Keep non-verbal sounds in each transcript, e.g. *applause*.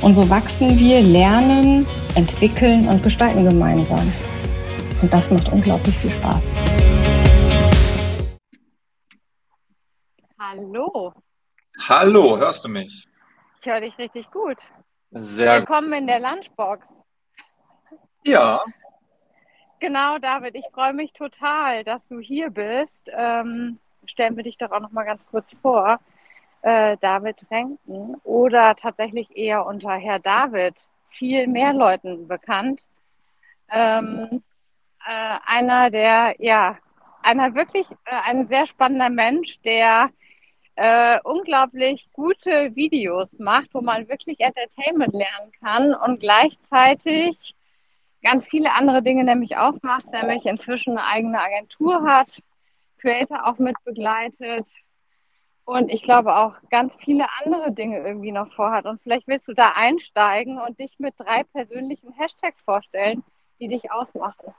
Und so wachsen wir, lernen, entwickeln und gestalten gemeinsam. Und das macht unglaublich viel Spaß. Hallo. Hallo, hörst du mich? Ich höre dich richtig gut. Sehr Willkommen in der Lunchbox. Ja. Genau, David, ich freue mich total, dass du hier bist. Ähm, stellen wir dich doch auch noch mal ganz kurz vor äh, David Renken oder tatsächlich eher unter Herr David viel mehr Leuten bekannt. Ähm, äh, einer der, ja, einer wirklich, äh, ein sehr spannender Mensch, der äh, unglaublich gute Videos macht, wo man wirklich Entertainment lernen kann und gleichzeitig ganz viele andere Dinge nämlich auch macht, nämlich inzwischen eine eigene Agentur hat, Creator auch mit begleitet, und ich glaube auch ganz viele andere Dinge irgendwie noch vorhat. Und vielleicht willst du da einsteigen und dich mit drei persönlichen Hashtags vorstellen, die dich ausmachen.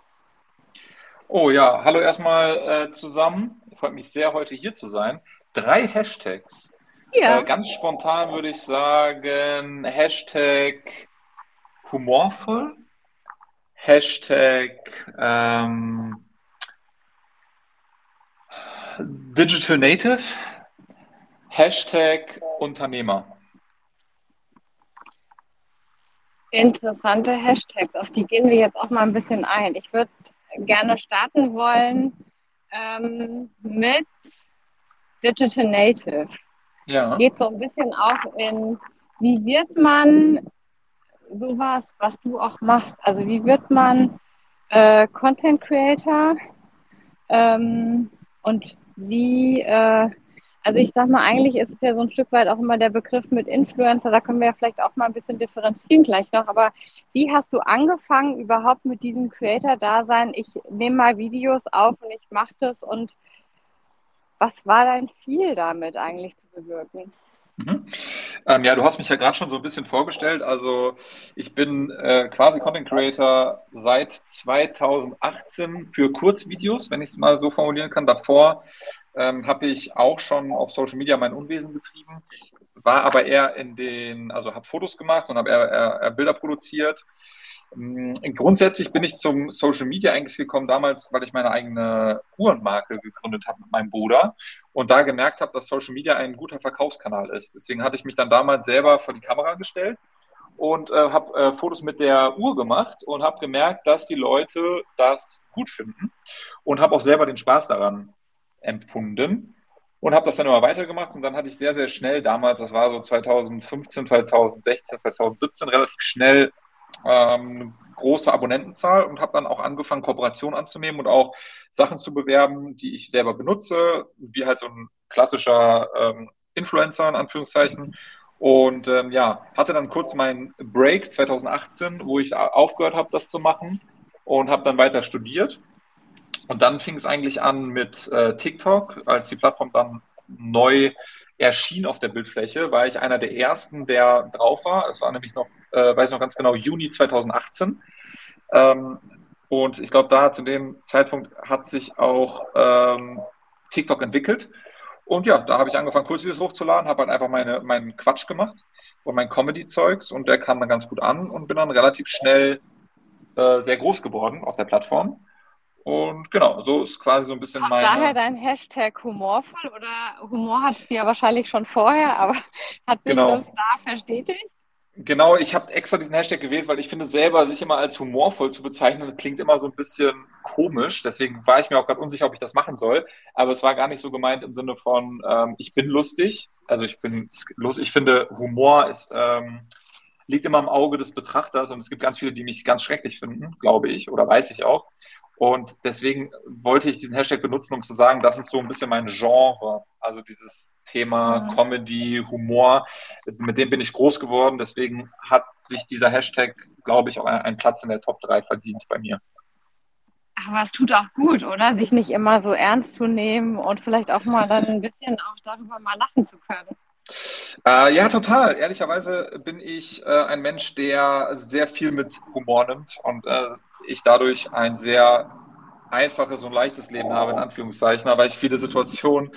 Oh ja, hallo erstmal äh, zusammen. Freut mich sehr, heute hier zu sein. Drei Hashtags. Ja. Äh, ganz spontan würde ich sagen, Hashtag humorvoll, Hashtag ähm, Digital Native Hashtag Unternehmer. Interessante Hashtags, auf die gehen wir jetzt auch mal ein bisschen ein. Ich würde gerne starten wollen ähm, mit Digital Native. Ja. Geht so ein bisschen auch in, wie wird man sowas, was du auch machst? Also wie wird man äh, Content Creator ähm, und wie äh, also ich sag mal, eigentlich ist es ja so ein Stück weit auch immer der Begriff mit Influencer, da können wir ja vielleicht auch mal ein bisschen differenzieren gleich noch, aber wie hast du angefangen überhaupt mit diesem Creator-Dasein? Ich nehme mal Videos auf und ich mache das und was war dein Ziel damit eigentlich zu bewirken? Mhm. Ähm, ja, du hast mich ja gerade schon so ein bisschen vorgestellt. Also ich bin äh, quasi Content Creator seit 2018 für Kurzvideos, wenn ich es mal so formulieren kann. Davor ähm, habe ich auch schon auf Social Media mein Unwesen getrieben, war aber eher in den, also habe Fotos gemacht und habe eher, eher, eher, Bilder produziert. Ähm, grundsätzlich bin ich zum Social Media eigentlich gekommen damals, weil ich meine eigene Uhrenmarke gegründet habe mit meinem Bruder und da gemerkt habe, dass Social Media ein guter Verkaufskanal ist. Deswegen hatte ich mich dann damals selber vor die Kamera gestellt und äh, habe äh, Fotos mit der Uhr gemacht und habe gemerkt, dass die Leute das gut finden und habe auch selber den Spaß daran empfunden und habe das dann immer weitergemacht und dann hatte ich sehr, sehr schnell damals, das war so 2015, 2016, 2017, relativ schnell ähm, große Abonnentenzahl und habe dann auch angefangen, Kooperationen anzunehmen und auch Sachen zu bewerben, die ich selber benutze, wie halt so ein klassischer ähm, Influencer in Anführungszeichen. Und ähm, ja, hatte dann kurz meinen Break 2018, wo ich aufgehört habe, das zu machen und habe dann weiter studiert und dann fing es eigentlich an mit äh, TikTok, als die Plattform dann neu erschien auf der Bildfläche, war ich einer der ersten, der drauf war. Es war nämlich noch, äh, weiß noch ganz genau, Juni 2018. Ähm, und ich glaube, da zu dem Zeitpunkt hat sich auch ähm, TikTok entwickelt. Und ja, da habe ich angefangen, Kurzvideos hochzuladen, habe halt einfach meine, meinen Quatsch gemacht und mein Comedy-Zeugs und der kam dann ganz gut an und bin dann relativ schnell äh, sehr groß geworden auf der Plattform. Und genau, so ist quasi so ein bisschen mein. Daher dein Hashtag humorvoll oder Humor hattest du ja wahrscheinlich schon vorher, aber *laughs* hat sich genau. das da verstetigt? Genau, ich habe extra diesen Hashtag gewählt, weil ich finde selber, sich immer als humorvoll zu bezeichnen, klingt immer so ein bisschen komisch. Deswegen war ich mir auch gerade unsicher, ob ich das machen soll. Aber es war gar nicht so gemeint im Sinne von, ähm, ich bin lustig. Also ich bin lustig. Ich finde, Humor ist, ähm, liegt immer im Auge des Betrachters und es gibt ganz viele, die mich ganz schrecklich finden, glaube ich, oder weiß ich auch. Und deswegen wollte ich diesen Hashtag benutzen, um zu sagen, das ist so ein bisschen mein Genre. Also dieses Thema mhm. Comedy, Humor, mit dem bin ich groß geworden. Deswegen hat sich dieser Hashtag, glaube ich, auch einen Platz in der Top 3 verdient bei mir. Aber es tut auch gut, oder? Sich nicht immer so ernst zu nehmen und vielleicht auch mal dann ein bisschen auch darüber mal lachen zu können. Äh, ja, total. Ehrlicherweise bin ich äh, ein Mensch, der sehr viel mit Humor nimmt und äh, ich dadurch ein sehr einfaches und leichtes Leben habe, in Anführungszeichen, aber ich viele Situationen,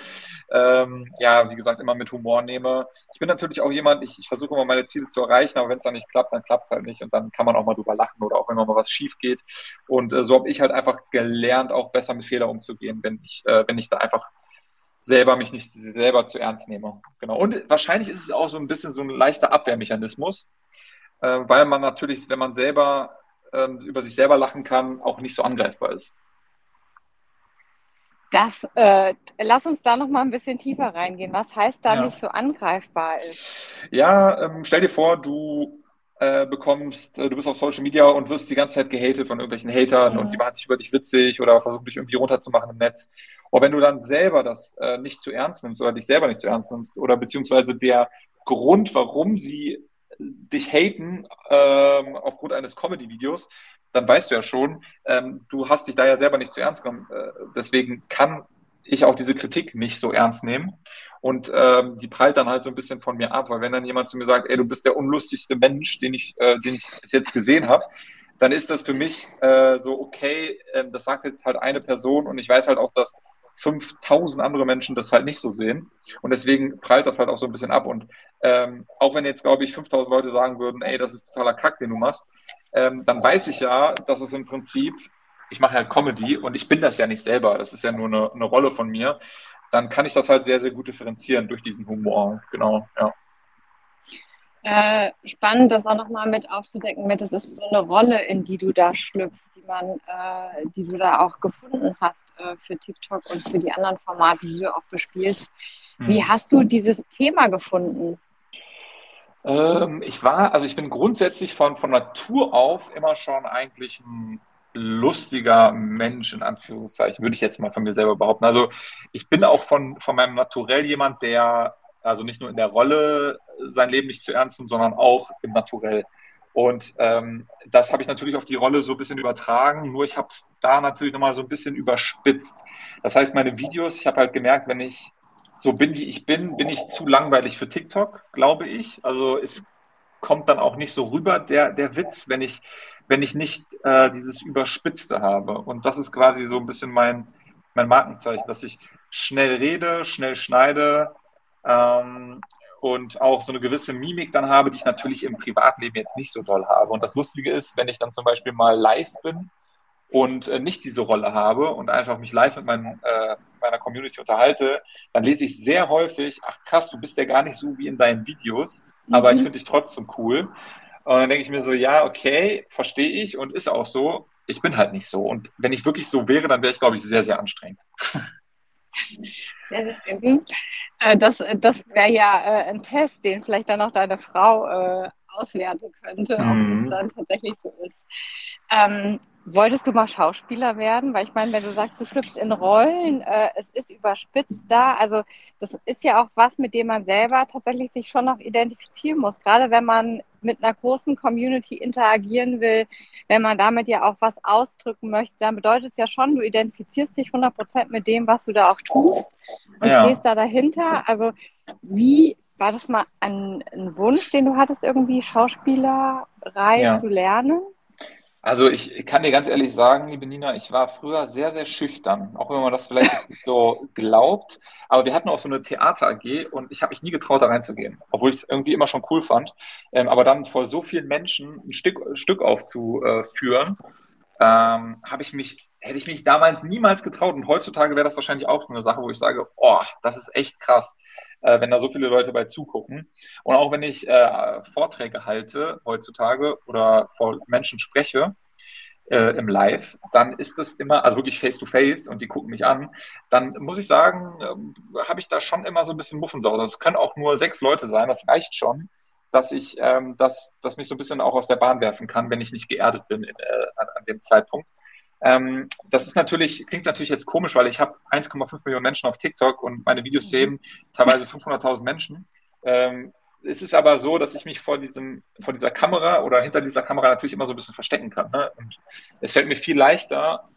ähm, ja, wie gesagt, immer mit Humor nehme. Ich bin natürlich auch jemand, ich, ich versuche immer meine Ziele zu erreichen, aber wenn es dann nicht klappt, dann klappt es halt nicht und dann kann man auch mal drüber lachen oder auch wenn mal was schief geht. Und äh, so habe ich halt einfach gelernt, auch besser mit Fehlern umzugehen, wenn ich, äh, wenn ich da einfach selber mich nicht selber zu ernst nehme. Genau. Und wahrscheinlich ist es auch so ein bisschen so ein leichter Abwehrmechanismus, äh, weil man natürlich, wenn man selber äh, über sich selber lachen kann, auch nicht so angreifbar ist. Das, äh, lass uns da noch mal ein bisschen tiefer reingehen. Was heißt da ja. nicht so angreifbar ist? Ja, ähm, stell dir vor, du äh, bekommst, äh, du bist auf Social Media und wirst die ganze Zeit gehatet von irgendwelchen Hatern mhm. und die machen sich über dich witzig oder versuchen dich irgendwie runterzumachen im Netz. Und wenn du dann selber das äh, nicht zu ernst nimmst oder dich selber nicht zu ernst nimmst oder beziehungsweise der Grund, warum sie dich haten ähm, aufgrund eines Comedy-Videos, dann weißt du ja schon, ähm, du hast dich da ja selber nicht zu ernst genommen. Äh, deswegen kann ich auch diese Kritik nicht so ernst nehmen. Und ähm, die prallt dann halt so ein bisschen von mir ab, weil wenn dann jemand zu mir sagt, ey, du bist der unlustigste Mensch, den ich, äh, den ich bis jetzt gesehen habe, dann ist das für mich äh, so, okay, äh, das sagt jetzt halt eine Person und ich weiß halt auch, dass 5000 andere Menschen das halt nicht so sehen. Und deswegen prallt das halt auch so ein bisschen ab. Und ähm, auch wenn jetzt, glaube ich, 5000 Leute sagen würden, ey, das ist totaler Kack, den du machst, ähm, dann weiß ich ja, dass es im Prinzip, ich mache halt Comedy und ich bin das ja nicht selber. Das ist ja nur eine, eine Rolle von mir. Dann kann ich das halt sehr, sehr gut differenzieren durch diesen Humor. Genau, ja. Äh, spannend, das auch nochmal mit aufzudecken, mit, das ist so eine Rolle, in die du da schlüpfst die man, äh, die du da auch gefunden hast äh, für TikTok und für die anderen Formate, die du auch bespielst. Wie hast du dieses Thema gefunden? Ähm, ich war, also ich bin grundsätzlich von, von Natur auf immer schon eigentlich ein lustiger Mensch, in Anführungszeichen, würde ich jetzt mal von mir selber behaupten. Also ich bin auch von, von meinem Naturell jemand, der also nicht nur in der Rolle sein Leben nicht zu ernst nimmt, sondern auch im Naturell. Und ähm, das habe ich natürlich auf die Rolle so ein bisschen übertragen, nur ich habe es da natürlich nochmal so ein bisschen überspitzt. Das heißt, meine Videos, ich habe halt gemerkt, wenn ich so bin, wie ich bin, bin ich zu langweilig für TikTok, glaube ich. Also es kommt dann auch nicht so rüber, der, der Witz, wenn ich, wenn ich nicht äh, dieses Überspitzte habe. Und das ist quasi so ein bisschen mein, mein Markenzeichen, dass ich schnell rede, schnell schneide, ähm, und auch so eine gewisse Mimik dann habe, die ich natürlich im Privatleben jetzt nicht so doll habe. Und das Lustige ist, wenn ich dann zum Beispiel mal live bin und äh, nicht diese Rolle habe und einfach mich live mit meinen, äh, meiner Community unterhalte, dann lese ich sehr häufig, ach krass, du bist ja gar nicht so wie in deinen Videos, mhm. aber ich mhm. finde dich trotzdem cool. Und dann denke ich mir so, ja, okay, verstehe ich und ist auch so. Ich bin halt nicht so. Und wenn ich wirklich so wäre, dann wäre ich, glaube ich, sehr, sehr anstrengend. *laughs* *laughs* Sehr, sehr gut. Äh, das das wäre ja äh, ein Test, den vielleicht dann auch deine Frau äh, auswerten könnte, mhm. ob es dann tatsächlich so ist. Ähm, Wolltest du mal Schauspieler werden? Weil ich meine, wenn du sagst, du schlüpfst in Rollen, äh, es ist überspitzt da. Also das ist ja auch was, mit dem man selber tatsächlich sich schon noch identifizieren muss. Gerade wenn man mit einer großen Community interagieren will, wenn man damit ja auch was ausdrücken möchte, dann bedeutet es ja schon, du identifizierst dich 100 Prozent mit dem, was du da auch tust und ja. stehst da dahinter. Also wie war das mal ein, ein Wunsch, den du hattest, irgendwie Schauspielerei ja. zu lernen? Also ich kann dir ganz ehrlich sagen, liebe Nina, ich war früher sehr, sehr schüchtern, auch wenn man das vielleicht nicht so glaubt. Aber wir hatten auch so eine Theater AG und ich habe mich nie getraut, da reinzugehen, obwohl ich es irgendwie immer schon cool fand. Ähm, aber dann vor so vielen Menschen ein Stück, Stück aufzuführen, ähm, habe ich mich, hätte ich mich damals niemals getraut. Und heutzutage wäre das wahrscheinlich auch eine Sache, wo ich sage, oh, das ist echt krass, äh, wenn da so viele Leute bei zugucken. Und auch wenn ich äh, Vorträge halte heutzutage oder vor Menschen spreche, äh, im Live, dann ist das immer, also wirklich face to face und die gucken mich an, dann muss ich sagen, äh, habe ich da schon immer so ein bisschen Muffensausen. Also es können auch nur sechs Leute sein, das reicht schon, dass ich ähm, das, das mich so ein bisschen auch aus der Bahn werfen kann, wenn ich nicht geerdet bin in, äh, an, an, dem Zeitpunkt. Ähm, das ist natürlich, klingt natürlich jetzt komisch, weil ich habe 1,5 Millionen Menschen auf TikTok und meine Videos sehen teilweise 500.000 Menschen. Ähm, es ist aber so, dass ich mich vor, diesem, vor dieser Kamera oder hinter dieser Kamera natürlich immer so ein bisschen verstecken kann. Ne? Und es fällt mir viel leichter,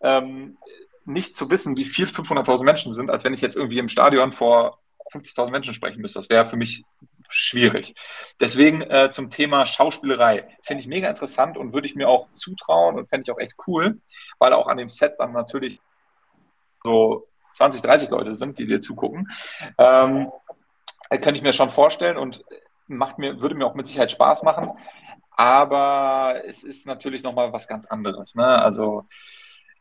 ähm, nicht zu wissen, wie viel 500.000 Menschen sind, als wenn ich jetzt irgendwie im Stadion vor 50.000 Menschen sprechen müsste. Das wäre für mich schwierig. Deswegen äh, zum Thema Schauspielerei. Finde ich mega interessant und würde ich mir auch zutrauen und fände ich auch echt cool, weil auch an dem Set dann natürlich so 20, 30 Leute sind, die dir zugucken. Ähm, äh, könnte ich mir schon vorstellen und macht mir, würde mir auch mit Sicherheit Spaß machen. Aber es ist natürlich nochmal was ganz anderes. Ne? Also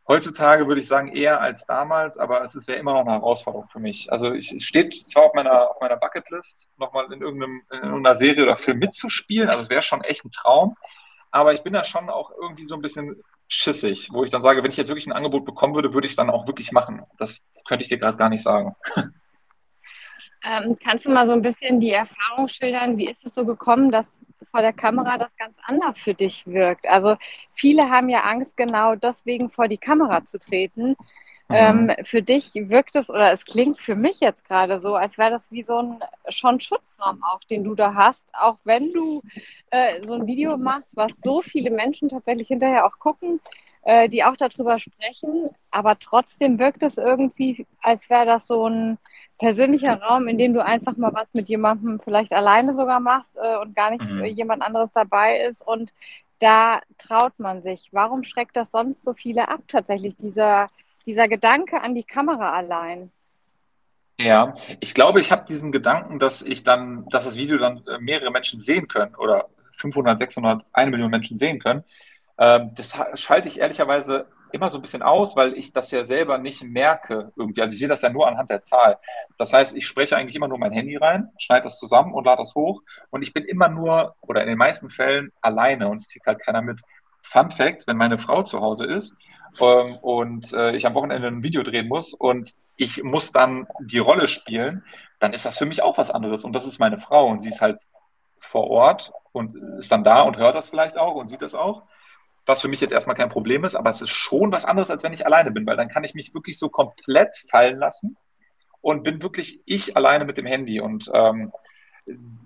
heutzutage würde ich sagen eher als damals, aber es wäre immer noch eine Herausforderung für mich. Also ich, es steht zwar auf meiner, auf meiner Bucketlist, nochmal in, irgendeinem, in irgendeiner Serie oder Film mitzuspielen, also es wäre schon echt ein Traum, aber ich bin da schon auch irgendwie so ein bisschen schissig, wo ich dann sage, wenn ich jetzt wirklich ein Angebot bekommen würde, würde ich es dann auch wirklich machen. Das könnte ich dir gerade gar nicht sagen. *laughs* Ähm, kannst du mal so ein bisschen die Erfahrung schildern? Wie ist es so gekommen, dass vor der Kamera das ganz anders für dich wirkt? Also viele haben ja Angst, genau deswegen vor die Kamera zu treten. Mhm. Ähm, für dich wirkt es oder es klingt für mich jetzt gerade so, als wäre das wie so ein schon Schutzraum auch, den du da hast, auch wenn du äh, so ein Video machst, was so viele Menschen tatsächlich hinterher auch gucken, äh, die auch darüber sprechen, aber trotzdem wirkt es irgendwie, als wäre das so ein persönlicher Raum, in dem du einfach mal was mit jemandem vielleicht alleine sogar machst äh, und gar nicht mhm. jemand anderes dabei ist und da traut man sich. Warum schreckt das sonst so viele ab, tatsächlich, dieser, dieser Gedanke an die Kamera allein? Ja, ich glaube, ich habe diesen Gedanken, dass ich dann, dass das Video dann äh, mehrere Menschen sehen können oder 500, 600, eine Million Menschen sehen können. Ähm, das schalte ich ehrlicherweise immer so ein bisschen aus, weil ich das ja selber nicht merke irgendwie. Also ich sehe das ja nur anhand der Zahl. Das heißt, ich spreche eigentlich immer nur mein Handy rein, schneide das zusammen und lade das hoch. Und ich bin immer nur oder in den meisten Fällen alleine und es kriegt halt keiner mit. Fun Fact, wenn meine Frau zu Hause ist ähm, und äh, ich am Wochenende ein Video drehen muss und ich muss dann die Rolle spielen, dann ist das für mich auch was anderes. Und das ist meine Frau und sie ist halt vor Ort und ist dann da und hört das vielleicht auch und sieht das auch was für mich jetzt erstmal kein Problem ist, aber es ist schon was anderes, als wenn ich alleine bin, weil dann kann ich mich wirklich so komplett fallen lassen und bin wirklich ich alleine mit dem Handy und ähm,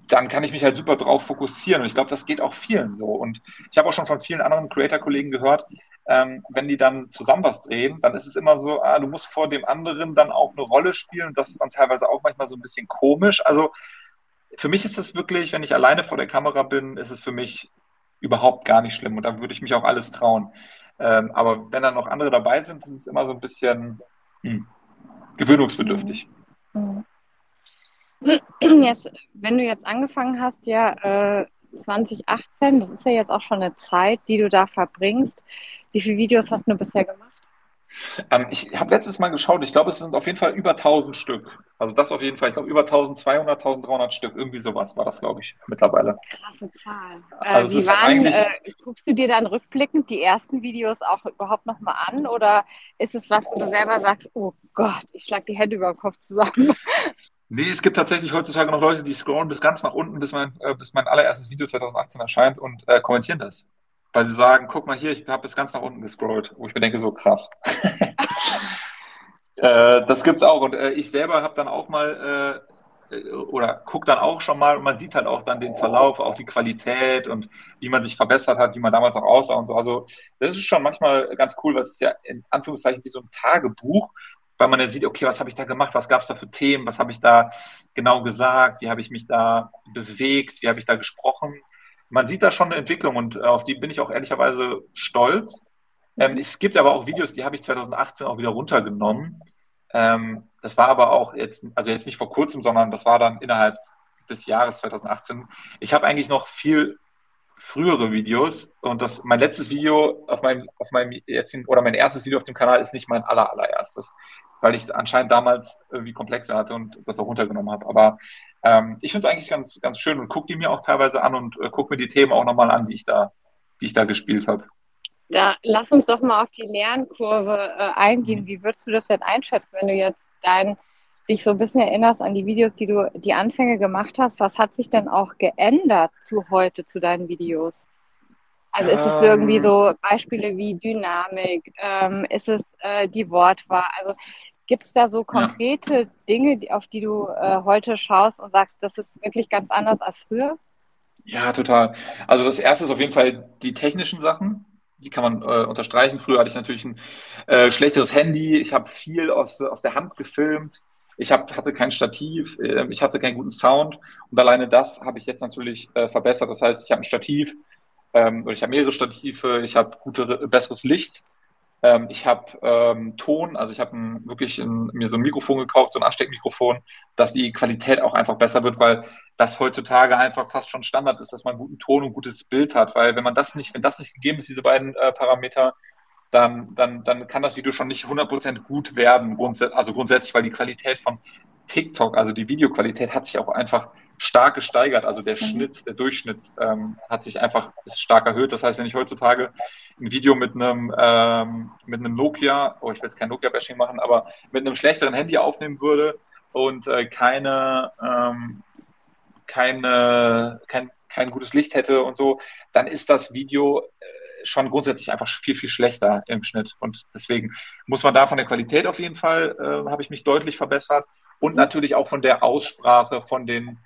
dann kann ich mich halt super drauf fokussieren und ich glaube, das geht auch vielen so und ich habe auch schon von vielen anderen Creator-Kollegen gehört, ähm, wenn die dann zusammen was drehen, dann ist es immer so, ah, du musst vor dem anderen dann auch eine Rolle spielen und das ist dann teilweise auch manchmal so ein bisschen komisch. Also für mich ist es wirklich, wenn ich alleine vor der Kamera bin, ist es für mich überhaupt gar nicht schlimm und da würde ich mich auch alles trauen. Ähm, aber wenn dann noch andere dabei sind, ist es immer so ein bisschen hm, gewöhnungsbedürftig. Mhm. Jetzt, wenn du jetzt angefangen hast, ja, äh, 2018, das ist ja jetzt auch schon eine Zeit, die du da verbringst. Wie viele Videos hast du bisher gemacht? Ähm, ich habe letztes Mal geschaut, ich glaube, es sind auf jeden Fall über 1000 Stück. Also das auf jeden Fall. Ich glaube, über 1200, 1300 Stück. Irgendwie sowas war das, glaube ich, mittlerweile. Krasse Zahl. Äh, also wie waren, äh, guckst du dir dann rückblickend die ersten Videos auch überhaupt nochmal an? Oder ist es was, wo du selber sagst, oh Gott, ich schlag die Hände über den Kopf zusammen? *laughs* Nee, es gibt tatsächlich heutzutage noch Leute, die scrollen bis ganz nach unten, bis mein, äh, bis mein allererstes Video 2018 erscheint und äh, kommentieren das weil sie sagen, guck mal hier, ich habe bis ganz nach unten gescrollt, wo ich mir denke, so krass. *laughs* äh, das gibt's auch und äh, ich selber habe dann auch mal äh, oder gucke dann auch schon mal und man sieht halt auch dann den Verlauf, auch die Qualität und wie man sich verbessert hat, wie man damals auch aussah und so. Also das ist schon manchmal ganz cool, was ist ja in Anführungszeichen wie so ein Tagebuch, weil man dann sieht, okay, was habe ich da gemacht, was gab es da für Themen, was habe ich da genau gesagt, wie habe ich mich da bewegt, wie habe ich da gesprochen man sieht da schon eine Entwicklung und äh, auf die bin ich auch ehrlicherweise stolz. Ähm, es gibt aber auch Videos, die habe ich 2018 auch wieder runtergenommen. Ähm, das war aber auch jetzt, also jetzt nicht vor kurzem, sondern das war dann innerhalb des Jahres 2018. Ich habe eigentlich noch viel frühere Videos und das mein letztes Video auf meinem auf meinem jetzigen oder mein erstes Video auf dem Kanal ist nicht mein aller allererstes, weil ich anscheinend damals irgendwie Komplexe hatte und das auch runtergenommen habe. Aber ähm, ich finde es eigentlich ganz ganz schön und gucke die mir auch teilweise an und äh, gucke mir die Themen auch nochmal an, die ich da die ich da gespielt habe. Da lass uns doch mal auf die Lernkurve äh, eingehen. Wie würdest du das denn einschätzen, wenn du jetzt dein dich so ein bisschen erinnerst an die Videos, die du die Anfänge gemacht hast, was hat sich denn auch geändert zu heute, zu deinen Videos? Also ist es irgendwie so Beispiele wie Dynamik? Ähm, ist es äh, die Wortwahl? Also gibt es da so konkrete ja. Dinge, die, auf die du äh, heute schaust und sagst, das ist wirklich ganz anders als früher? Ja, total. Also das erste ist auf jeden Fall die technischen Sachen. Die kann man äh, unterstreichen. Früher hatte ich natürlich ein äh, schlechteres Handy. Ich habe viel aus, aus der Hand gefilmt. Ich hab, hatte kein Stativ, äh, ich hatte keinen guten Sound und alleine das habe ich jetzt natürlich äh, verbessert. Das heißt, ich habe ein Stativ ähm, oder ich habe mehrere Stative, ich habe gute, besseres Licht, ähm, ich habe ähm, Ton, also ich habe wirklich ein, mir so ein Mikrofon gekauft, so ein Ansteckmikrofon, dass die Qualität auch einfach besser wird, weil das heutzutage einfach fast schon Standard ist, dass man guten Ton und gutes Bild hat. Weil wenn man das nicht, wenn das nicht gegeben ist, diese beiden äh, Parameter, dann, dann, dann kann das Video schon nicht 100% gut werden, grundsätzlich, also grundsätzlich, weil die Qualität von TikTok, also die Videoqualität hat sich auch einfach stark gesteigert. Also der. Schnitt, der Durchschnitt ähm, hat sich einfach stark erhöht. Das heißt, wenn ich heutzutage ein Video mit einem, ähm, mit einem Nokia, oh, ich will jetzt kein Nokia-Bashing machen, aber mit einem schlechteren Handy aufnehmen würde und äh, keine, ähm, keine, kein, kein gutes Licht hätte und so, dann ist das Video äh, schon grundsätzlich einfach viel, viel schlechter im Schnitt. Und deswegen muss man da von der Qualität auf jeden Fall, äh, habe ich mich deutlich verbessert. Und mhm. natürlich auch von der Aussprache, von den,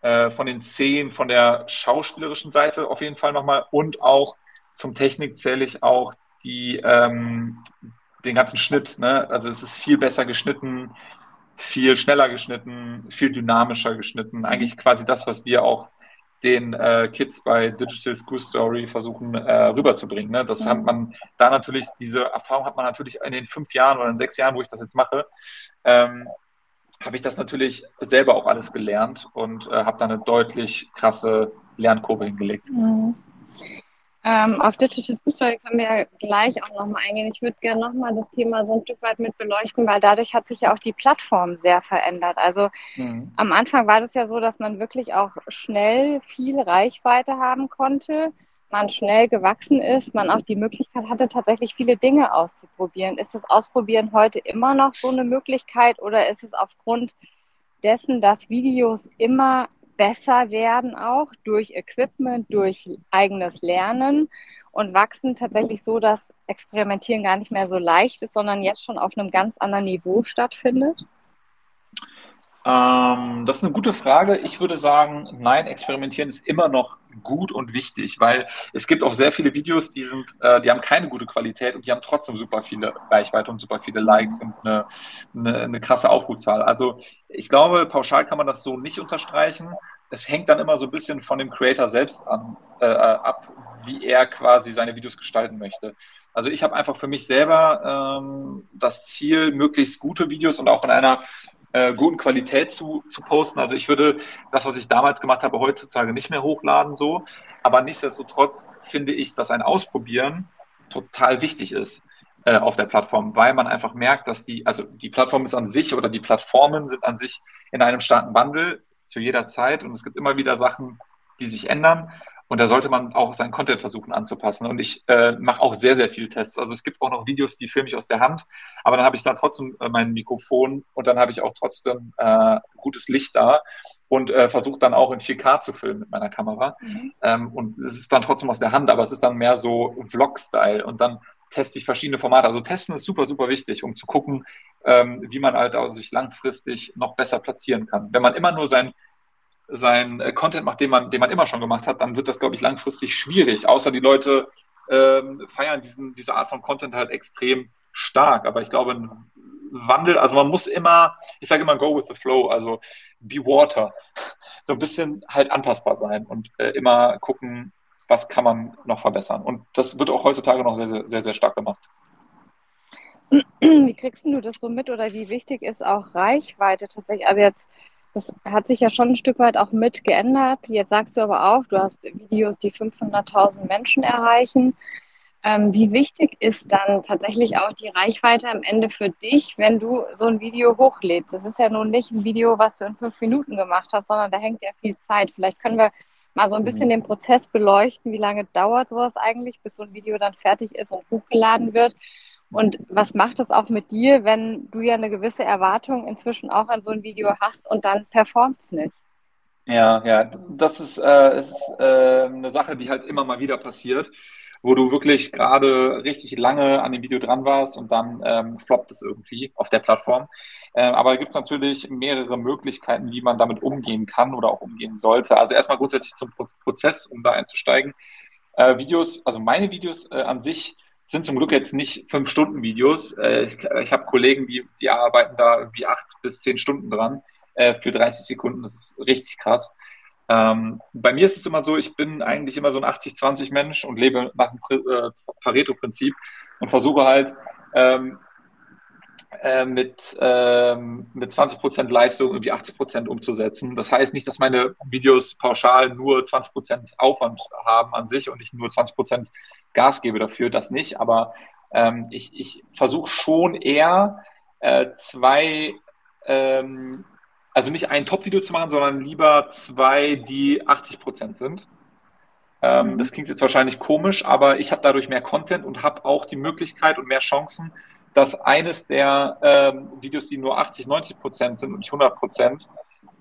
äh, von den Szenen, von der schauspielerischen Seite auf jeden Fall nochmal. Und auch zum Technik zähle ich auch die, ähm, den ganzen Schnitt. Ne? Also es ist viel besser geschnitten, viel schneller geschnitten, viel dynamischer geschnitten. Eigentlich quasi das, was wir auch den äh, Kids bei Digital School Story versuchen äh, rüberzubringen. Ne? Das mhm. hat man da natürlich, diese Erfahrung hat man natürlich in den fünf Jahren oder in sechs Jahren, wo ich das jetzt mache, ähm, habe ich das natürlich selber auch alles gelernt und äh, habe da eine deutlich krasse Lernkurve hingelegt. Mhm. Ähm, auf Digital Story können wir ja gleich auch nochmal eingehen. Ich würde gerne nochmal das Thema so ein Stück weit mit beleuchten, weil dadurch hat sich ja auch die Plattform sehr verändert. Also mhm. am Anfang war das ja so, dass man wirklich auch schnell viel Reichweite haben konnte, man schnell gewachsen ist, man auch die Möglichkeit hatte, tatsächlich viele Dinge auszuprobieren. Ist das Ausprobieren heute immer noch so eine Möglichkeit oder ist es aufgrund dessen, dass Videos immer besser werden auch durch Equipment, durch eigenes Lernen und wachsen tatsächlich so, dass Experimentieren gar nicht mehr so leicht ist, sondern jetzt schon auf einem ganz anderen Niveau stattfindet? Ähm, das ist eine gute Frage. Ich würde sagen, nein, experimentieren ist immer noch gut und wichtig, weil es gibt auch sehr viele Videos, die sind, äh, die haben keine gute Qualität und die haben trotzdem super viele Reichweite und super viele Likes und eine, eine, eine krasse Aufrufzahl. Also ich glaube, pauschal kann man das so nicht unterstreichen. Es hängt dann immer so ein bisschen von dem Creator selbst an, äh, ab, wie er quasi seine Videos gestalten möchte. Also ich habe einfach für mich selber ähm, das Ziel, möglichst gute Videos und auch in einer äh, guten Qualität zu, zu posten. Also ich würde das, was ich damals gemacht habe, heutzutage nicht mehr hochladen so. Aber nichtsdestotrotz finde ich, dass ein Ausprobieren total wichtig ist äh, auf der Plattform, weil man einfach merkt, dass die, also die Plattform ist an sich oder die Plattformen sind an sich in einem starken Wandel zu jeder Zeit und es gibt immer wieder Sachen, die sich ändern. Und da sollte man auch seinen Content versuchen anzupassen. Und ich äh, mache auch sehr, sehr viel Tests. Also es gibt auch noch Videos, die filme ich aus der Hand, aber dann habe ich da trotzdem äh, mein Mikrofon und dann habe ich auch trotzdem äh, gutes Licht da und äh, versuche dann auch in 4K zu filmen mit meiner Kamera. Mhm. Ähm, und es ist dann trotzdem aus der Hand, aber es ist dann mehr so Vlog-Style. Und dann teste ich verschiedene Formate. Also testen ist super, super wichtig, um zu gucken, ähm, wie man halt also sich langfristig noch besser platzieren kann. Wenn man immer nur sein sein äh, Content macht, den man, den man immer schon gemacht hat, dann wird das, glaube ich, langfristig schwierig. Außer die Leute ähm, feiern diesen, diese Art von Content halt extrem stark. Aber ich glaube, ein Wandel, also man muss immer, ich sage immer, go with the flow, also be water. *laughs* So ein bisschen halt anpassbar sein und äh, immer gucken, was kann man noch verbessern. Und das wird auch heutzutage noch sehr, sehr, sehr, sehr stark gemacht. *clears throat* Wie kriegst du das so mit oder wie wichtig ist auch Reichweite tatsächlich? Also jetzt Das hat sich ja schon ein Stück weit auch mit geändert. Jetzt sagst du aber auch, du hast Videos, die 500.000 Menschen erreichen. Ähm, wie wichtig ist dann tatsächlich auch die Reichweite am Ende für dich, wenn du so ein Video hochlädst? Das ist ja nun nicht ein Video, was du in fünf Minuten gemacht hast, sondern da hängt ja viel Zeit. Vielleicht können wir mal so ein bisschen mhm. den Prozess beleuchten. Wie lange dauert sowas eigentlich, bis so ein Video dann fertig ist und hochgeladen wird? Und was macht es auch mit dir, wenn du ja eine gewisse Erwartung inzwischen auch an so ein Video hast und dann performt es nicht? Ja, ja, das ist, äh, ist äh, eine Sache, die halt immer mal wieder passiert wo du wirklich gerade richtig lange an dem Video dran warst und dann ähm, floppt es irgendwie auf der Plattform. Äh, aber da gibt es natürlich mehrere Möglichkeiten, wie man damit umgehen kann oder auch umgehen sollte. Also erstmal grundsätzlich zum Pro Prozess, um da einzusteigen. Äh, Videos, also meine Videos äh, an sich sind zum Glück jetzt nicht fünf Stunden Videos. Äh, ich, ich habe Kollegen, die, die arbeiten da irgendwie acht bis zehn Stunden dran äh, für 30 Sekunden. Das ist richtig krass. Ähm, bei mir ist es immer so, ich bin eigentlich immer so ein 80-20-Mensch und lebe nach dem äh, Pareto-Prinzip und versuche halt ähm, äh, mit, ähm, mit 20% Leistung irgendwie 80% umzusetzen. Das heißt nicht, dass meine Videos pauschal nur 20% Aufwand haben an sich und ich nur 20% Gas gebe dafür, das nicht, aber ähm, ich, ich versuche schon eher äh, zwei ähm, also nicht ein Top-Video zu machen, sondern lieber zwei, die 80 Prozent sind. Ähm, mhm. Das klingt jetzt wahrscheinlich komisch, aber ich habe dadurch mehr Content und habe auch die Möglichkeit und mehr Chancen, dass eines der ähm, Videos, die nur 80, 90 Prozent sind und nicht 100 Prozent,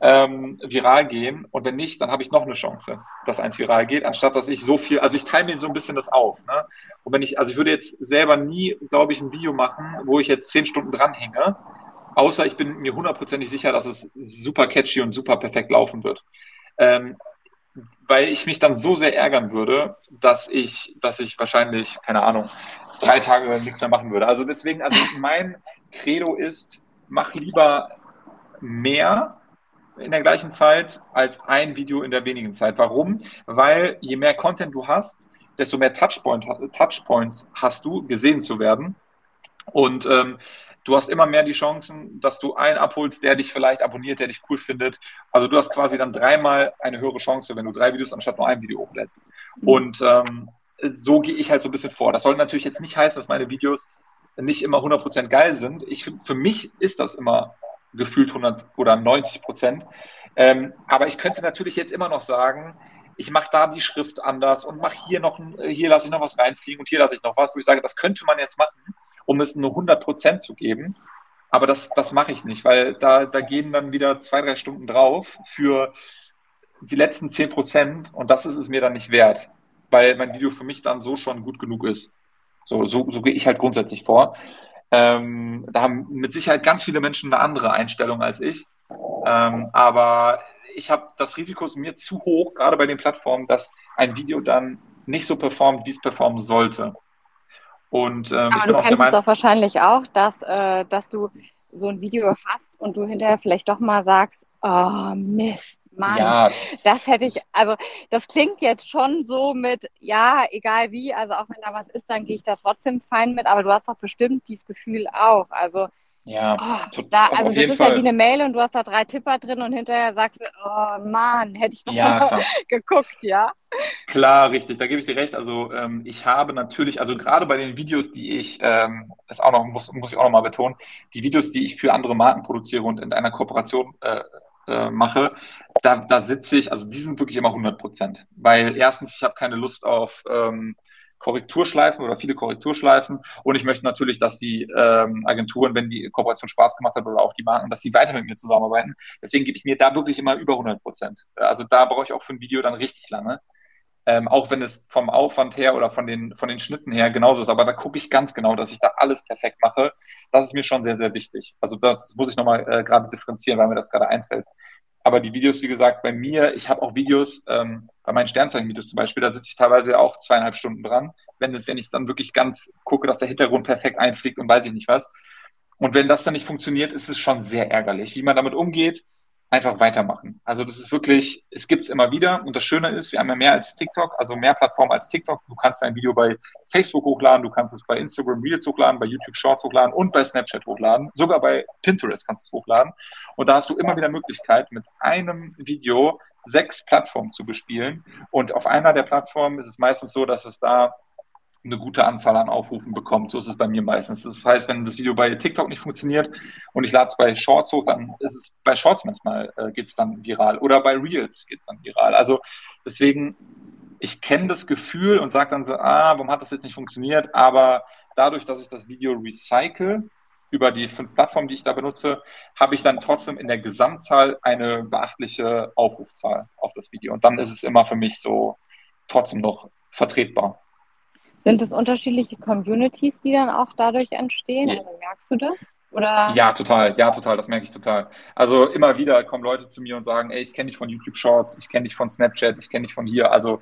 ähm, viral gehen. Und wenn nicht, dann habe ich noch eine Chance, dass eins viral geht, anstatt dass ich so viel, also ich teile mir so ein bisschen das auf. Ne? Und wenn ich, also ich würde jetzt selber nie, glaube ich, ein Video machen, wo ich jetzt zehn Stunden dranhänge, Außer ich bin mir hundertprozentig sicher, dass es super catchy und super perfekt laufen wird. Ähm, weil ich mich dann so sehr ärgern würde, dass ich, dass ich wahrscheinlich, keine Ahnung, drei Tage nichts mehr machen würde. Also deswegen, also mein Credo ist, mach lieber mehr in der gleichen Zeit als ein Video in der wenigen Zeit. Warum? Weil je mehr Content du hast, desto mehr Touchpoint, Touchpoints hast du, gesehen zu werden. Und ähm, du hast immer mehr die Chancen, dass du einen abholst, der dich vielleicht abonniert, der dich cool findet. Also du hast quasi dann dreimal eine höhere Chance, wenn du drei Videos anstatt nur ein Video hochlädst. Mhm. Und ähm, so gehe ich halt so ein bisschen vor. Das soll natürlich jetzt nicht heißen, dass meine Videos nicht immer 100% geil sind. Ich, für mich ist das immer gefühlt 100 oder 90% Ähm, aber ich könnte natürlich jetzt immer noch sagen, ich mache da die Schrift anders und mache hier noch, hier lasse ich noch was reinfliegen und hier lasse ich noch was, wo ich sage, das könnte man jetzt machen um es nur 100 Prozent zu geben. Aber das, das mache ich nicht, weil da, da gehen dann wieder zwei, drei Stunden drauf für die letzten 10 Prozent und das ist es mir dann nicht wert, weil mein Video für mich dann so schon gut genug ist. So, so, so gehe ich halt grundsätzlich vor. Ähm, da haben mit Sicherheit ganz viele Menschen eine andere Einstellung als ich. Ähm, aber ich habe das Risiko ist mir zu hoch, gerade bei den Plattformen, dass ein Video dann nicht so performt, wie es performen sollte. Und, ähm, Aber du kennst es doch wahrscheinlich auch, dass, äh, dass du so ein Video hast und du hinterher vielleicht doch mal sagst, oh Mist, Mann, ja. das hätte ich, also das klingt jetzt schon so mit, ja, egal wie, also auch wenn da was ist, dann gehe ich da trotzdem fein mit, aber du hast doch bestimmt dieses Gefühl auch. Also ja, oh, da, also das ist Fall. ja wie eine Mail und du hast da drei Tipper drin und hinterher sagst du, oh Mann, hätte ich doch ja, *laughs* mal geguckt, ja. Klar, richtig, da gebe ich dir recht. Also ähm, ich habe natürlich, also gerade bei den Videos, die ich, ähm, das auch noch, muss, muss ich auch noch mal betonen, die Videos, die ich für andere Marken produziere und in einer Kooperation äh, äh, mache, da, da sitze ich, also die sind wirklich immer 100 Prozent. Weil erstens, ich habe keine Lust auf ähm, Korrekturschleifen oder viele Korrekturschleifen. Und ich möchte natürlich, dass die ähm, Agenturen, wenn die Kooperation Spaß gemacht hat oder auch die Marken, dass sie weiter mit mir zusammenarbeiten. Deswegen gebe ich mir da wirklich immer über 100 Prozent. Also da brauche ich auch für ein Video dann richtig lange. Ähm, auch wenn es vom Aufwand her oder von den, von den Schnitten her genauso ist. Aber da gucke ich ganz genau, dass ich da alles perfekt mache. Das ist mir schon sehr, sehr wichtig. Also das muss ich nochmal äh, gerade differenzieren, weil mir das gerade einfällt. Aber die Videos, wie gesagt, bei mir, ich habe auch Videos, ähm, bei meinen Sternzeichen-Videos zum Beispiel, da sitze ich teilweise auch zweieinhalb Stunden dran, wenn, es, wenn ich dann wirklich ganz gucke, dass der Hintergrund perfekt einfliegt und weiß ich nicht was. Und wenn das dann nicht funktioniert, ist es schon sehr ärgerlich. Wie man damit umgeht, einfach weitermachen. Also das ist wirklich, es gibt es immer wieder und das Schöne ist, wir haben ja mehr als TikTok, also mehr Plattformen als TikTok. Du kannst dein Video bei Facebook hochladen, du kannst es bei Instagram Reels hochladen, bei YouTube Shorts hochladen und bei Snapchat hochladen. Sogar bei Pinterest kannst du es hochladen. Und da hast du immer wieder Möglichkeit, mit einem Video sechs Plattformen zu bespielen. Und auf einer der Plattformen ist es meistens so, dass es da eine gute Anzahl an Aufrufen bekommt. So ist es bei mir meistens. Das heißt, wenn das Video bei TikTok nicht funktioniert und ich lade es bei Shorts hoch, dann ist es bei Shorts manchmal äh, geht es dann viral oder bei Reels geht es dann viral. Also deswegen, ich kenne das Gefühl und sage dann so, ah, warum hat das jetzt nicht funktioniert? Aber dadurch, dass ich das Video recycle über die fünf Plattformen, die ich da benutze, habe ich dann trotzdem in der Gesamtzahl eine beachtliche Aufrufzahl auf das Video. Und dann ist es immer für mich so trotzdem noch vertretbar. Sind es unterschiedliche Communities, die dann auch dadurch entstehen? Ja. Also merkst du das? Oder? Ja, total, ja, total, das merke ich total. Also immer wieder kommen Leute zu mir und sagen, ey, ich kenne dich von YouTube Shorts, ich kenne dich von Snapchat, ich kenne dich von hier. Also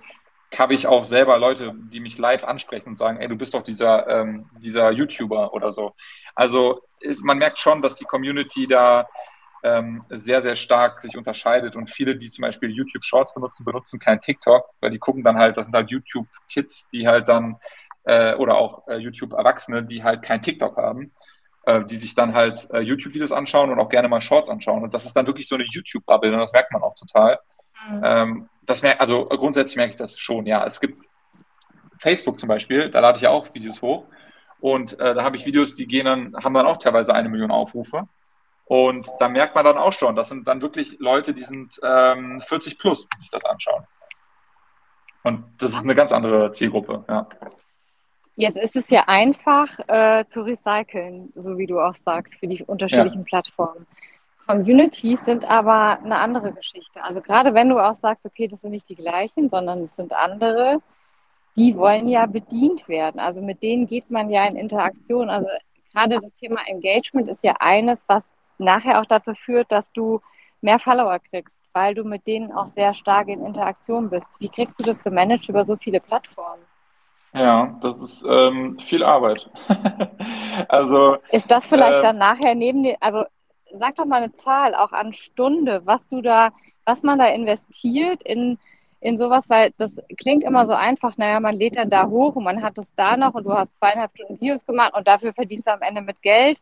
habe ich auch selber Leute, die mich live ansprechen und sagen, ey, du bist doch dieser, ähm, dieser YouTuber oder so. Also ist, man merkt schon, dass die Community da ähm, sehr, sehr stark sich unterscheidet und viele, die zum Beispiel YouTube Shorts benutzen, benutzen kein TikTok, weil die gucken dann halt, das sind halt YouTube Kids, die halt dann äh, oder auch äh, YouTube Erwachsene, die halt kein TikTok haben, äh, die sich dann halt äh, YouTube Videos anschauen und auch gerne mal Shorts anschauen und das ist dann wirklich so eine YouTube Bubble und das merkt man auch total. Mhm. Ähm, das merkt, also grundsätzlich merke ich das schon, ja. Es gibt Facebook zum Beispiel, da lade ich ja auch Videos hoch und äh, da habe ich Videos, die gehen dann, haben dann auch teilweise eine Million Aufrufe. Und da merkt man dann auch schon, das sind dann wirklich Leute, die sind ähm, 40 plus, die sich das anschauen. Und das ist eine ganz andere Zielgruppe, ja. Jetzt ist es ja einfach äh, zu recyceln, so wie du auch sagst, für die unterschiedlichen ja. Plattformen. Communities sind aber eine andere Geschichte. Also gerade wenn du auch sagst, okay, das sind nicht die gleichen, sondern es sind andere, die wollen ja bedient werden. Also mit denen geht man ja in Interaktion. Also gerade das Thema Engagement ist ja eines, was nachher auch dazu führt, dass du mehr Follower kriegst, weil du mit denen auch sehr stark in Interaktion bist. Wie kriegst du das gemanagt über so viele Plattformen? Ja, das ist ähm, viel Arbeit. *laughs* also ist das vielleicht äh, dann nachher neben dir, also sag doch mal eine Zahl auch an Stunde, was du da, was man da investiert in in sowas, weil das klingt immer so einfach, naja, man lädt dann da hoch und man hat es da noch und du hast zweieinhalb Stunden Videos gemacht und dafür verdienst du am Ende mit Geld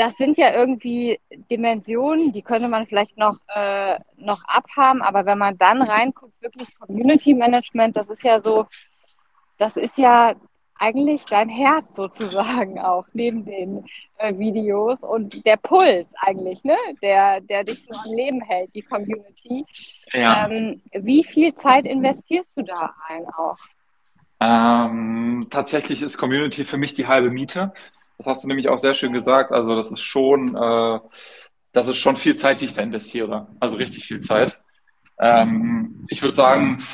das sind ja irgendwie Dimensionen, die könnte man vielleicht noch, äh, noch abhaben, aber wenn man dann reinguckt, wirklich Community Management, das ist ja so, das ist ja eigentlich dein Herz sozusagen auch neben den äh, Videos und der Puls eigentlich, ne? der, der dich so am Leben hält, die Community. Ja. Ähm, wie viel Zeit investierst du da rein auch? Ähm, tatsächlich ist Community für mich die halbe Miete. Das hast du nämlich auch sehr schön gesagt. Also das ist schon, äh, das ist schon viel Zeit, die ich da investiere. Also richtig viel Zeit. Ähm, ich würde sagen,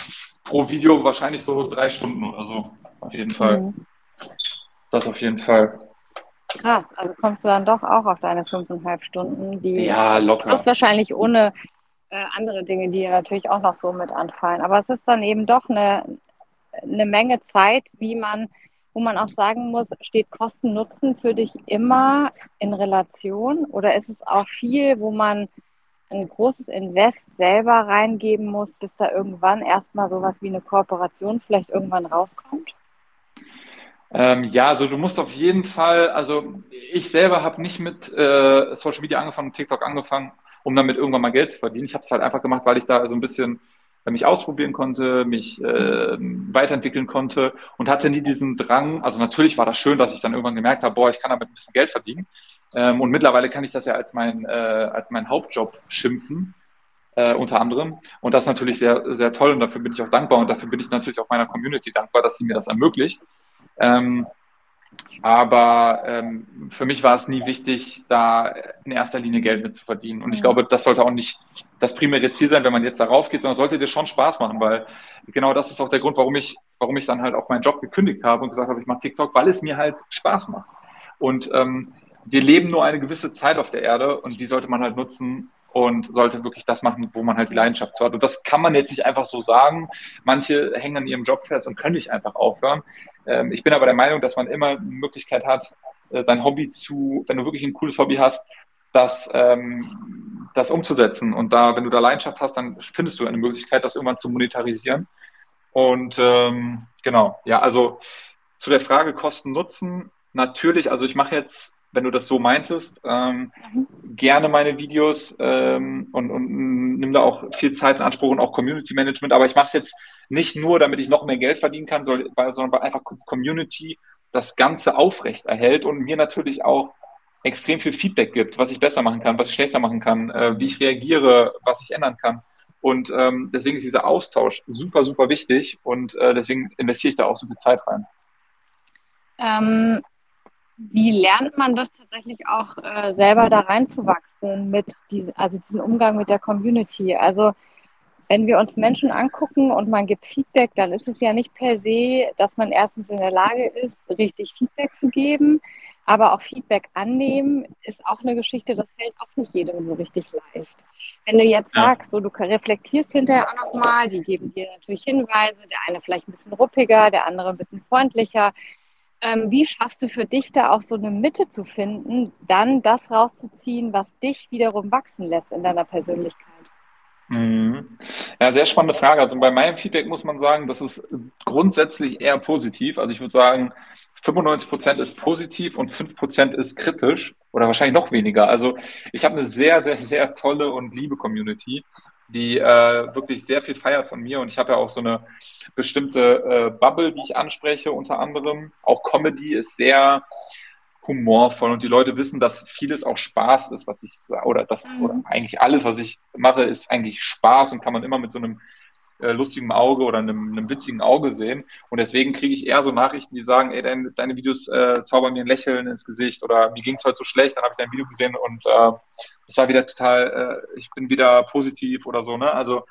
pro Video wahrscheinlich so drei Stunden oder so. Auf jeden Fall. Mhm. Das auf jeden Fall. Krass, also kommst du dann doch auch auf deine fünfeinhalb Stunden, die ja, locker. Das wahrscheinlich ohne äh, andere Dinge, die natürlich auch noch so mit anfallen. Aber es ist dann eben doch eine, eine Menge Zeit, wie man wo man auch sagen muss, steht Kosten-Nutzen für dich immer in Relation oder ist es auch viel, wo man ein großes Invest selber reingeben muss, bis da irgendwann erstmal sowas wie eine Kooperation vielleicht irgendwann rauskommt? Ähm, ja, also du musst auf jeden Fall, also ich selber habe nicht mit äh, Social Media angefangen, TikTok angefangen, um damit irgendwann mal Geld zu verdienen. Ich habe es halt einfach gemacht, weil ich da so ein bisschen mich ausprobieren konnte, mich äh, weiterentwickeln konnte und hatte nie diesen Drang. Also natürlich war das schön, dass ich dann irgendwann gemerkt habe, boah, ich kann damit ein bisschen Geld verdienen. Ähm, und mittlerweile kann ich das ja als mein, äh, als mein Hauptjob schimpfen, äh, unter anderem. Und das ist natürlich sehr, sehr toll und dafür bin ich auch dankbar und dafür bin ich natürlich auch meiner Community dankbar, dass sie mir das ermöglicht. Ähm, aber ähm, für mich war es nie wichtig, da in erster Linie Geld mit zu verdienen. Und ich glaube, das sollte auch nicht das primäre Ziel sein, wenn man jetzt darauf geht, sondern es sollte dir schon Spaß machen, weil genau das ist auch der Grund, warum ich, warum ich dann halt auch meinen Job gekündigt habe und gesagt habe, ich mache TikTok, weil es mir halt Spaß macht. Und ähm, wir leben nur eine gewisse Zeit auf der Erde und die sollte man halt nutzen, und sollte wirklich das machen, wo man halt die Leidenschaft zu hat. Und das kann man jetzt nicht einfach so sagen. Manche hängen an ihrem Job fest und können nicht einfach aufhören. Ähm, ich bin aber der Meinung, dass man immer die Möglichkeit hat, äh, sein Hobby zu, wenn du wirklich ein cooles Hobby hast, das, ähm, das umzusetzen. Und da, wenn du da Leidenschaft hast, dann findest du eine Möglichkeit, das irgendwann zu monetarisieren. Und ähm, genau, ja, also zu der Frage Kosten Nutzen, natürlich, also ich mache jetzt, wenn du das so meintest, ähm, mhm. gerne meine Videos ähm, und, und nimm da auch viel Zeit in Anspruch und auch Community Management, aber ich mache es jetzt nicht nur, damit ich noch mehr Geld verdienen kann, sondern weil einfach Community das Ganze aufrecht erhält und mir natürlich auch extrem viel Feedback gibt, was ich besser machen kann, was ich schlechter machen kann, äh, wie ich reagiere, was ich ändern kann. Und ähm, deswegen ist dieser Austausch super, super wichtig und äh, deswegen investiere ich da auch so viel Zeit rein. Ähm, wie lernt man das tatsächlich auch äh, selber da reinzuwachsen mit diesem, also diesen Umgang mit der Community? Also wenn wir uns Menschen angucken und man gibt Feedback, dann ist es ja nicht per se, dass man erstens in der Lage ist, richtig Feedback zu geben, aber auch Feedback annehmen ist auch eine Geschichte, das fällt auch nicht jedem so richtig leicht. Wenn du jetzt ja. sagst, so du reflektierst hinterher auch nochmal, die geben dir natürlich Hinweise, der eine vielleicht ein bisschen ruppiger, der andere ein bisschen freundlicher. Ähm, wie schaffst du für dich da auch so eine Mitte zu finden, dann das rauszuziehen, was dich wiederum wachsen lässt in deiner Persönlichkeit? Mhm. Ja, sehr spannende Frage. Also bei meinem Feedback muss man sagen, das ist grundsätzlich eher positiv. Also ich würde sagen, 95 Prozent ist positiv und 5 Prozent ist kritisch oder wahrscheinlich noch weniger. Also ich habe eine sehr, sehr, sehr tolle und liebe Community, die äh, wirklich sehr viel feiert von mir und ich habe ja auch so eine bestimmte äh, Bubble, die ich anspreche unter anderem. Auch Comedy ist sehr humorvoll und die Leute wissen, dass vieles auch Spaß ist, was ich oder das mhm. oder eigentlich alles, was ich mache, ist eigentlich Spaß und kann man immer mit so einem äh, lustigen Auge oder einem, einem, witzigen Auge sehen. Und deswegen kriege ich eher so Nachrichten, die sagen, ey, deine, deine Videos äh, zaubern mir ein Lächeln ins Gesicht oder mir ging es heute so schlecht, dann habe ich dein Video gesehen und äh, es war wieder total, äh, ich bin wieder positiv oder so. Ne? Also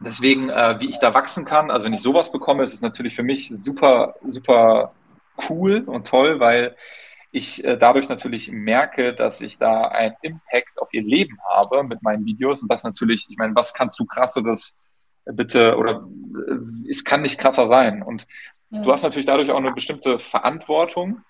deswegen, äh, wie ich da wachsen kann, also wenn ich sowas bekomme, ist es natürlich für mich super, super cool und toll, weil ich äh, dadurch natürlich merke, dass ich da einen Impact auf ihr Leben habe mit meinen Videos und das natürlich, ich meine, was kannst du krasseres bitte oder es kann nicht krasser sein und ja. du hast natürlich dadurch auch eine bestimmte Verantwortung,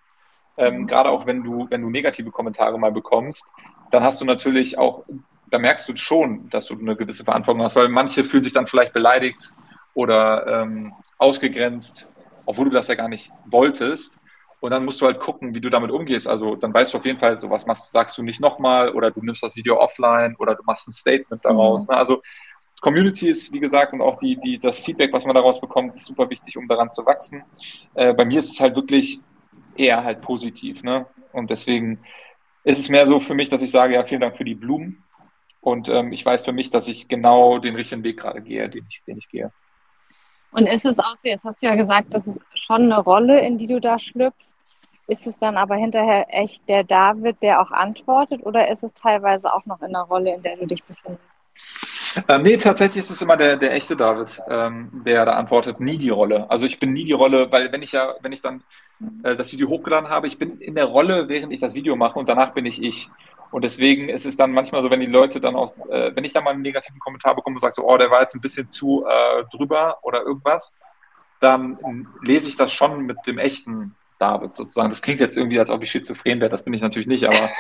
ähm, gerade auch wenn du, wenn du negative Kommentare mal bekommst, dann hast du natürlich auch, da merkst du schon, dass du eine gewisse Verantwortung hast, weil manche fühlen sich dann vielleicht beleidigt oder ähm, ausgegrenzt, obwohl du das ja gar nicht wolltest. Und dann musst du halt gucken, wie du damit umgehst. Also dann weißt du auf jeden Fall, so was machst, sagst du nicht nochmal oder du nimmst das Video offline oder du machst ein Statement daraus. Mhm. Ne? Also Community ist, wie gesagt, und auch die, die, das Feedback, was man daraus bekommt, ist super wichtig, um daran zu wachsen. Äh, bei mir ist es halt wirklich eher halt positiv. Ne? Und deswegen ist es mehr so für mich, dass ich sage, ja, vielen Dank für die Blumen. Und ähm, ich weiß für mich, dass ich genau den richtigen Weg gerade gehe, den ich, den ich gehe. Und ist es auch so, jetzt hast du ja gesagt, das ist schon eine Rolle, in die du da schlüpfst. Ist es dann aber hinterher echt der David, der auch antwortet, oder ist es teilweise auch noch in einer Rolle, in der du dich befindest? Ähm, nee, tatsächlich ist es immer der, der echte David, ähm, der da antwortet, nie die Rolle. Also ich bin nie die Rolle, weil wenn ich ja, wenn ich dann äh, das Video hochgeladen habe, ich bin in der Rolle, während ich das Video mache und danach bin ich ich. Und deswegen ist es dann manchmal so, wenn die Leute dann aus, äh, wenn ich dann mal einen negativen Kommentar bekomme und sage so, oh, der war jetzt ein bisschen zu äh, drüber oder irgendwas, dann lese ich das schon mit dem echten David sozusagen. Das klingt jetzt irgendwie, als ob ich schizophren wäre, das bin ich natürlich nicht, aber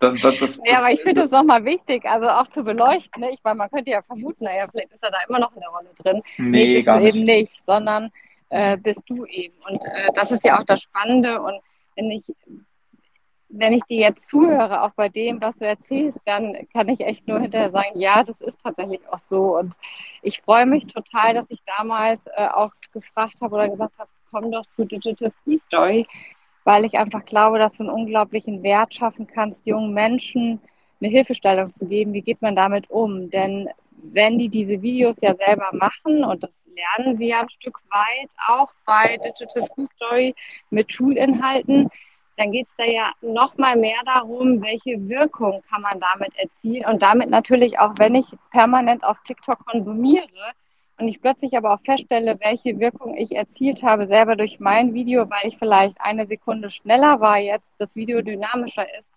das, das, das, ja, aber ich finde es nochmal wichtig, also auch zu beleuchten. Ne? Ich meine, man könnte ja vermuten, naja, vielleicht ist er da immer noch in der Rolle drin. Nee, nee bist gar du nicht. eben nicht, sondern äh, bist du eben. Und äh, das ist ja auch das Spannende. Und wenn ich, wenn ich dir jetzt zuhöre, auch bei dem, was du erzählst, dann kann ich echt nur hinterher sagen, ja, das ist tatsächlich auch so. Und ich freue mich total, dass ich damals äh, auch gefragt habe oder gesagt habe, komm doch zu Digital School Story weil ich einfach glaube, dass du einen unglaublichen Wert schaffen kannst, jungen Menschen eine Hilfestellung zu geben. Wie geht man damit um? Denn wenn die diese Videos ja selber machen und das lernen sie ja ein Stück weit auch bei Digital School Story mit Schulinhalten, dann geht es da ja noch mal mehr darum, welche Wirkung kann man damit erzielen und damit natürlich auch, wenn ich permanent auf TikTok konsumiere, und ich plötzlich aber auch feststelle, welche Wirkung ich erzielt habe, selber durch mein Video, weil ich vielleicht eine Sekunde schneller war jetzt, das Video dynamischer ist,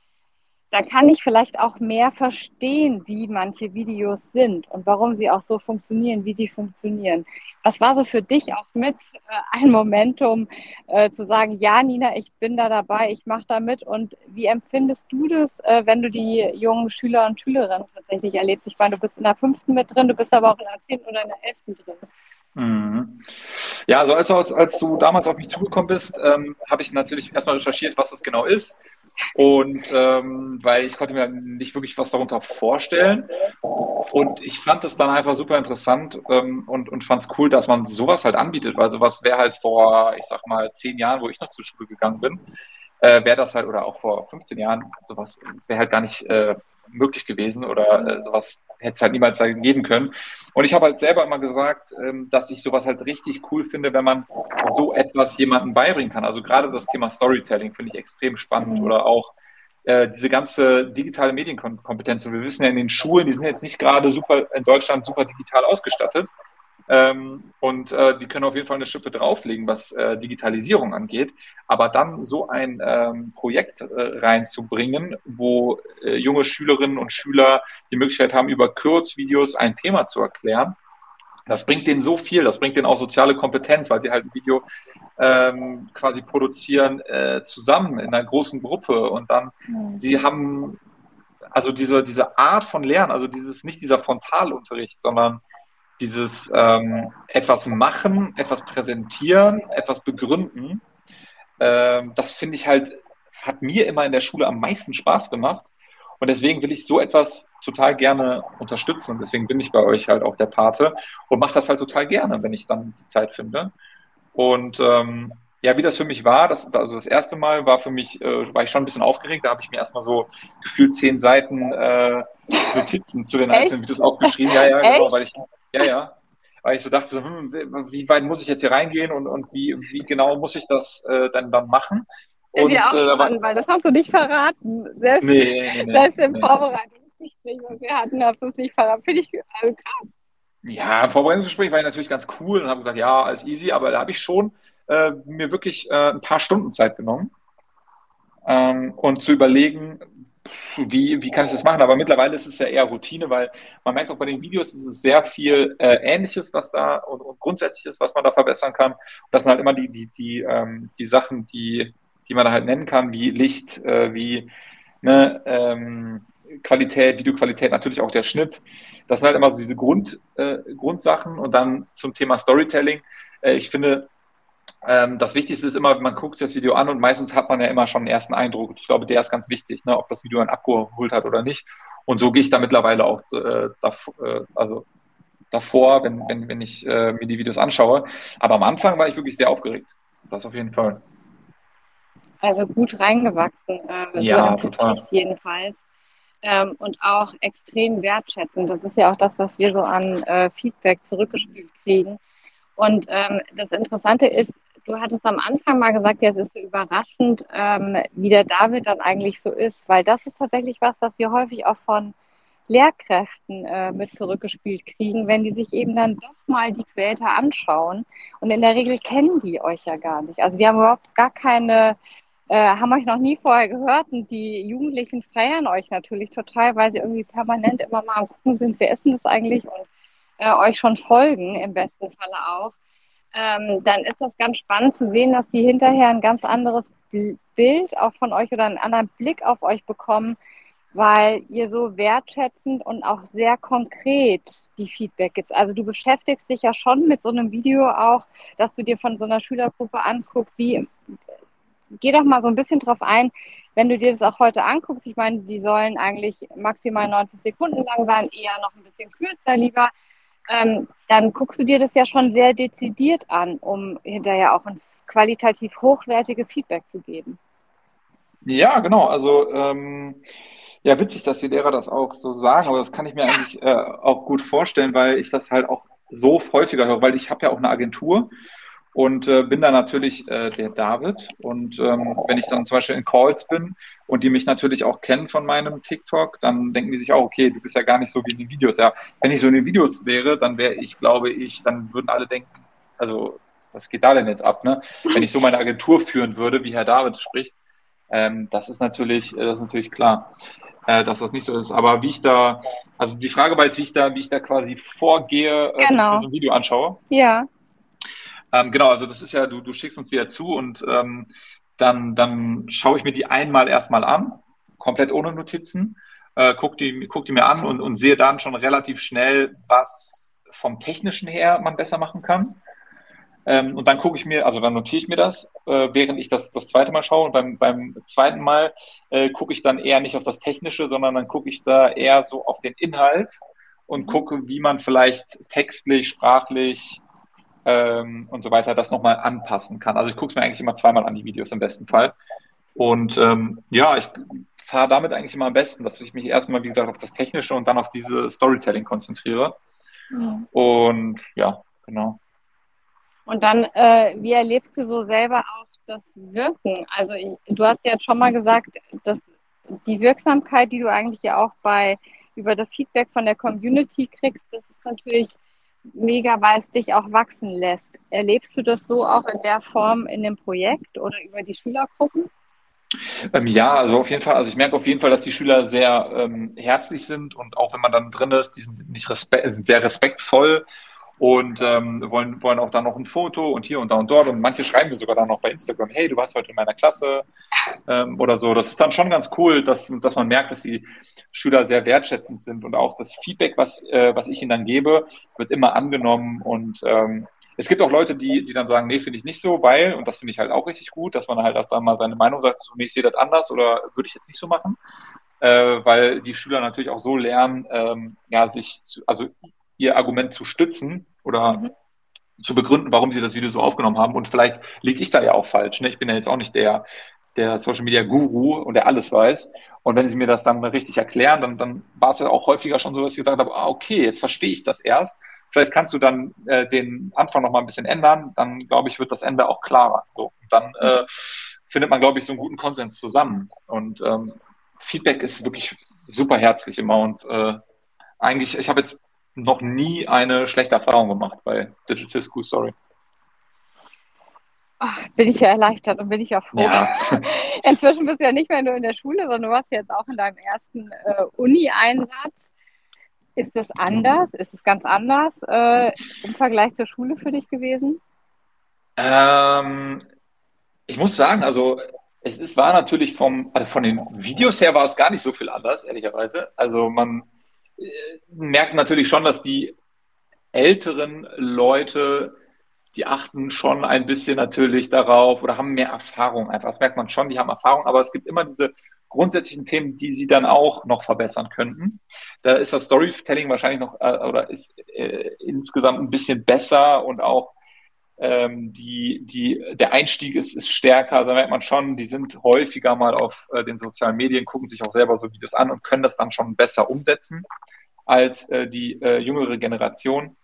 dann kann ich vielleicht auch mehr verstehen, wie manche Videos sind und warum sie auch so funktionieren, wie sie funktionieren. Was war so für dich auch mit äh, ein Momentum äh, zu sagen, ja, Nina, ich bin da dabei, ich mache da mit und wie empfindest du das, äh, wenn du die jungen Schüler und Schülerinnen tatsächlich erlebst? Ich meine, du bist in der fünften mit drin, du bist aber auch in der zehnten oder in der elften drin. Mhm. Ja, also als, als, du damals auf mich zugekommen bist, ähm, habe ich natürlich erstmal recherchiert, was das genau ist und ähm, weil ich konnte mir nicht wirklich was darunter vorstellen. Und ich fand es dann einfach super interessant ähm, und, und fand es cool, dass man sowas halt anbietet, weil sowas wäre halt vor, ich sag mal, zehn Jahren, wo ich noch zur Schule gegangen bin, äh, wäre das halt, oder auch vor 15 Jahren, sowas wäre halt gar nicht äh, möglich gewesen oder äh, sowas hätte es halt niemals geben können. Und ich habe halt selber immer gesagt, ähm, dass ich sowas halt richtig cool finde, wenn man so etwas jemandem beibringen kann. Also gerade das Thema Storytelling finde ich extrem spannend mhm. oder auch äh, diese ganze digitale Medienkompetenz. Und wir wissen ja in den Schulen, die sind jetzt nicht gerade super in Deutschland super digital ausgestattet. Ähm, und äh, die können auf jeden Fall eine Schippe drauflegen, was äh, Digitalisierung angeht. Aber dann so ein ähm, Projekt äh, reinzubringen, wo äh, junge Schülerinnen und Schüler die Möglichkeit haben, über Kurzvideos ein Thema zu erklären, das bringt denen so viel, das bringt denen auch soziale Kompetenz, weil sie halt ein Video ähm, quasi produzieren äh, zusammen in einer großen Gruppe und dann mhm. sie haben also diese, diese Art von Lernen, also dieses nicht dieser Frontalunterricht, sondern dieses ähm, etwas machen, etwas präsentieren, etwas begründen, ähm, das finde ich halt, hat mir immer in der Schule am meisten Spaß gemacht. Und deswegen will ich so etwas total gerne unterstützen. Und deswegen bin ich bei euch halt auch der Pate und mache das halt total gerne, wenn ich dann die Zeit finde. Und ähm, ja, wie das für mich war, das, also das erste Mal war für mich, äh, war ich schon ein bisschen aufgeregt. Da habe ich mir erstmal so gefühlt zehn Seiten äh, Notizen zu den einzelnen Videos aufgeschrieben. Ja, ja, genau, weil ich, ja, ja. Weil ich so dachte, so, hm, wie weit muss ich jetzt hier reingehen und, und wie, wie genau muss ich das äh, dann, dann machen? Und, ja, auch äh, spannend, weil das hast du nicht verraten. Selbst, nee, nee, selbst im nee. Vorbereitungsgespräch, was wir hatten, hast du es nicht verraten. Finde ich also krass. Ja, im Vorbereitungsgespräch war ich natürlich ganz cool und habe gesagt, ja, alles easy, aber da habe ich schon äh, mir wirklich äh, ein paar Stunden Zeit genommen ähm, und zu überlegen, wie, wie kann ich das machen? Aber mittlerweile ist es ja eher Routine, weil man merkt auch bei den Videos, ist es sehr viel äh, Ähnliches, was da und, und Grundsätzliches, was man da verbessern kann. Und das sind halt immer die, die, die, ähm, die Sachen, die, die man da halt nennen kann, wie Licht, äh, wie ne, ähm, Qualität, Videoqualität, natürlich auch der Schnitt. Das sind halt immer so diese Grund, äh, Grundsachen. Und dann zum Thema Storytelling. Äh, ich finde, ähm, das Wichtigste ist immer, man guckt sich das Video an und meistens hat man ja immer schon einen ersten Eindruck. Ich glaube, der ist ganz wichtig, ne, ob das Video einen abgeholt hat oder nicht. Und so gehe ich da mittlerweile auch äh, davor, äh, also davor, wenn, wenn, wenn ich äh, mir die Videos anschaue. Aber am Anfang war ich wirklich sehr aufgeregt. Das auf jeden Fall. Also gut reingewachsen. Äh, ja, total. Jedenfalls. Ähm, und auch extrem wertschätzend. Das ist ja auch das, was wir so an äh, Feedback zurückgespielt kriegen. Und ähm, das Interessante ist, du hattest am Anfang mal gesagt, ja, es ist so überraschend, ähm, wie der David dann eigentlich so ist, weil das ist tatsächlich was, was wir häufig auch von Lehrkräften äh, mit zurückgespielt kriegen, wenn die sich eben dann doch mal die Creator anschauen. Und in der Regel kennen die euch ja gar nicht. Also die haben überhaupt gar keine, äh, haben euch noch nie vorher gehört und die Jugendlichen feiern euch natürlich total, weil sie irgendwie permanent immer mal am gucken sind, wer ist denn das eigentlich und äh, euch schon folgen, im besten Falle auch ähm, dann ist das ganz spannend zu sehen, dass die hinterher ein ganz anderes Bild auch von euch oder einen anderen Blick auf euch bekommen, weil ihr so wertschätzend und auch sehr konkret die Feedback gibt. Also du beschäftigst dich ja schon mit so einem Video auch, dass du dir von so einer Schülergruppe anguckst, wie geh doch mal so ein bisschen drauf ein, wenn du dir das auch heute anguckst, ich meine, die sollen eigentlich maximal 90 Sekunden lang sein, eher noch ein bisschen kürzer lieber ähm, dann guckst du dir das ja schon sehr dezidiert an, um hinterher auch ein qualitativ hochwertiges Feedback zu geben. Ja, genau. Also ähm, ja, witzig, dass die Lehrer das auch so sagen, aber das kann ich mir eigentlich äh, auch gut vorstellen, weil ich das halt auch so häufiger höre, weil ich habe ja auch eine Agentur und äh, bin da natürlich äh, der David. Und ähm, wenn ich dann zum Beispiel in Calls bin und die mich natürlich auch kennen von meinem TikTok, dann denken die sich auch, okay, du bist ja gar nicht so wie in den Videos. Ja, wenn ich so in den Videos wäre, dann wäre ich, glaube ich, dann würden alle denken, also was geht da denn jetzt ab, ne? Wenn ich so meine Agentur führen würde, wie Herr David spricht, Ähm, das ist natürlich, äh, das ist natürlich klar, äh, dass das nicht so ist. Aber wie ich da, also die Frage war jetzt, wie ich da, wie ich da quasi vorgehe, genau. wenn ich mir so ein Video anschaue. Ja. Ähm, genau, also das ist ja, du, du schickst uns die ja zu und ähm, dann, dann schaue ich mir die einmal erstmal an, komplett ohne Notizen, äh, guck, die, guck die mir an und, und sehe dann schon relativ schnell, was vom Technischen her man besser machen kann. Ähm, und dann gucke ich mir, also dann notiere ich mir das, äh, während ich das das zweite Mal schaue. Und beim, beim zweiten Mal äh, gucke ich dann eher nicht auf das Technische, sondern dann gucke ich da eher so auf den Inhalt und gucke, wie man vielleicht textlich, sprachlich ähm, und so weiter das nochmal anpassen kann. Also ich gucke es mir eigentlich immer zweimal an, die Videos im besten Fall. Und ähm, ja, ich fahre damit eigentlich immer am besten, dass ich mich erstmal, wie gesagt, auf das Technische und dann auf diese Storytelling konzentriere. Mhm. Und ja, genau. Und dann, äh, wie erlebst du so selber auch das Wirken? Also ich, du hast ja jetzt schon mal gesagt, dass die Wirksamkeit, die du eigentlich ja auch bei über das Feedback von der Community kriegst, das ist natürlich mega, weil es dich auch wachsen lässt. Erlebst du das so auch in der Form in dem Projekt oder über die Schülergruppen? Ähm, ja, also auf jeden Fall. Also ich merke auf jeden Fall, dass die Schüler sehr ähm, herzlich sind und auch wenn man dann drin ist, die sind nicht respe sind sehr respektvoll und ähm, wollen, wollen auch da noch ein Foto und hier und da und dort. Und manche schreiben mir sogar dann noch bei Instagram, hey, du warst heute in meiner Klasse ähm, oder so. Das ist dann schon ganz cool, dass, dass man merkt, dass die Schüler sehr wertschätzend sind und auch das Feedback, was, äh, was ich ihnen dann gebe, wird immer angenommen. Und ähm, es gibt auch Leute, die, die dann sagen, nee, finde ich nicht so, weil, und das finde ich halt auch richtig gut, dass man halt auch dann mal seine Meinung sagt, so, nee, ich sehe das anders oder würde ich jetzt nicht so machen. Äh, weil die Schüler natürlich auch so lernen, ähm, ja, sich zu, also ihr Argument zu stützen oder mhm. zu begründen, warum sie das Video so aufgenommen haben. Und vielleicht liege ich da ja auch falsch. Ne? Ich bin ja jetzt auch nicht der, der Social Media Guru und der alles weiß. Und wenn sie mir das dann richtig erklären, dann, dann war es ja auch häufiger schon so, dass ich gesagt habe, ah, okay, jetzt verstehe ich das erst. Vielleicht kannst du dann äh, den Anfang noch mal ein bisschen ändern. Dann, glaube ich, wird das Ende auch klarer. So. Und dann äh, findet man, glaube ich, so einen guten Konsens zusammen. Und ähm, Feedback ist wirklich super herzlich immer. Und äh, eigentlich, ich habe jetzt noch nie eine schlechte Erfahrung gemacht bei Digital School Story. Ach, bin ich ja erleichtert und bin ich auch froh. Ja. *laughs* Inzwischen bist du ja nicht mehr nur in der Schule, sondern du warst jetzt auch in deinem ersten äh, Uni-Einsatz. Ist das anders? Ist es ganz anders äh, im Vergleich zur Schule für dich gewesen? Ähm, ich muss sagen, also es ist, war natürlich vom, also von den Videos her war es gar nicht so viel anders, ehrlicherweise. Also man, merkt natürlich schon, dass die älteren Leute, die achten schon ein bisschen natürlich darauf oder haben mehr Erfahrung einfach. Das merkt man schon, die haben Erfahrung, aber es gibt immer diese grundsätzlichen Themen, die sie dann auch noch verbessern könnten. Da ist das Storytelling wahrscheinlich noch äh, oder ist äh, insgesamt ein bisschen besser und auch ähm, die, die, der Einstieg ist, ist stärker, also merkt man schon, die sind häufiger mal auf äh, den sozialen Medien, gucken sich auch selber so Videos an und können das dann schon besser umsetzen als äh, die äh, jüngere Generation.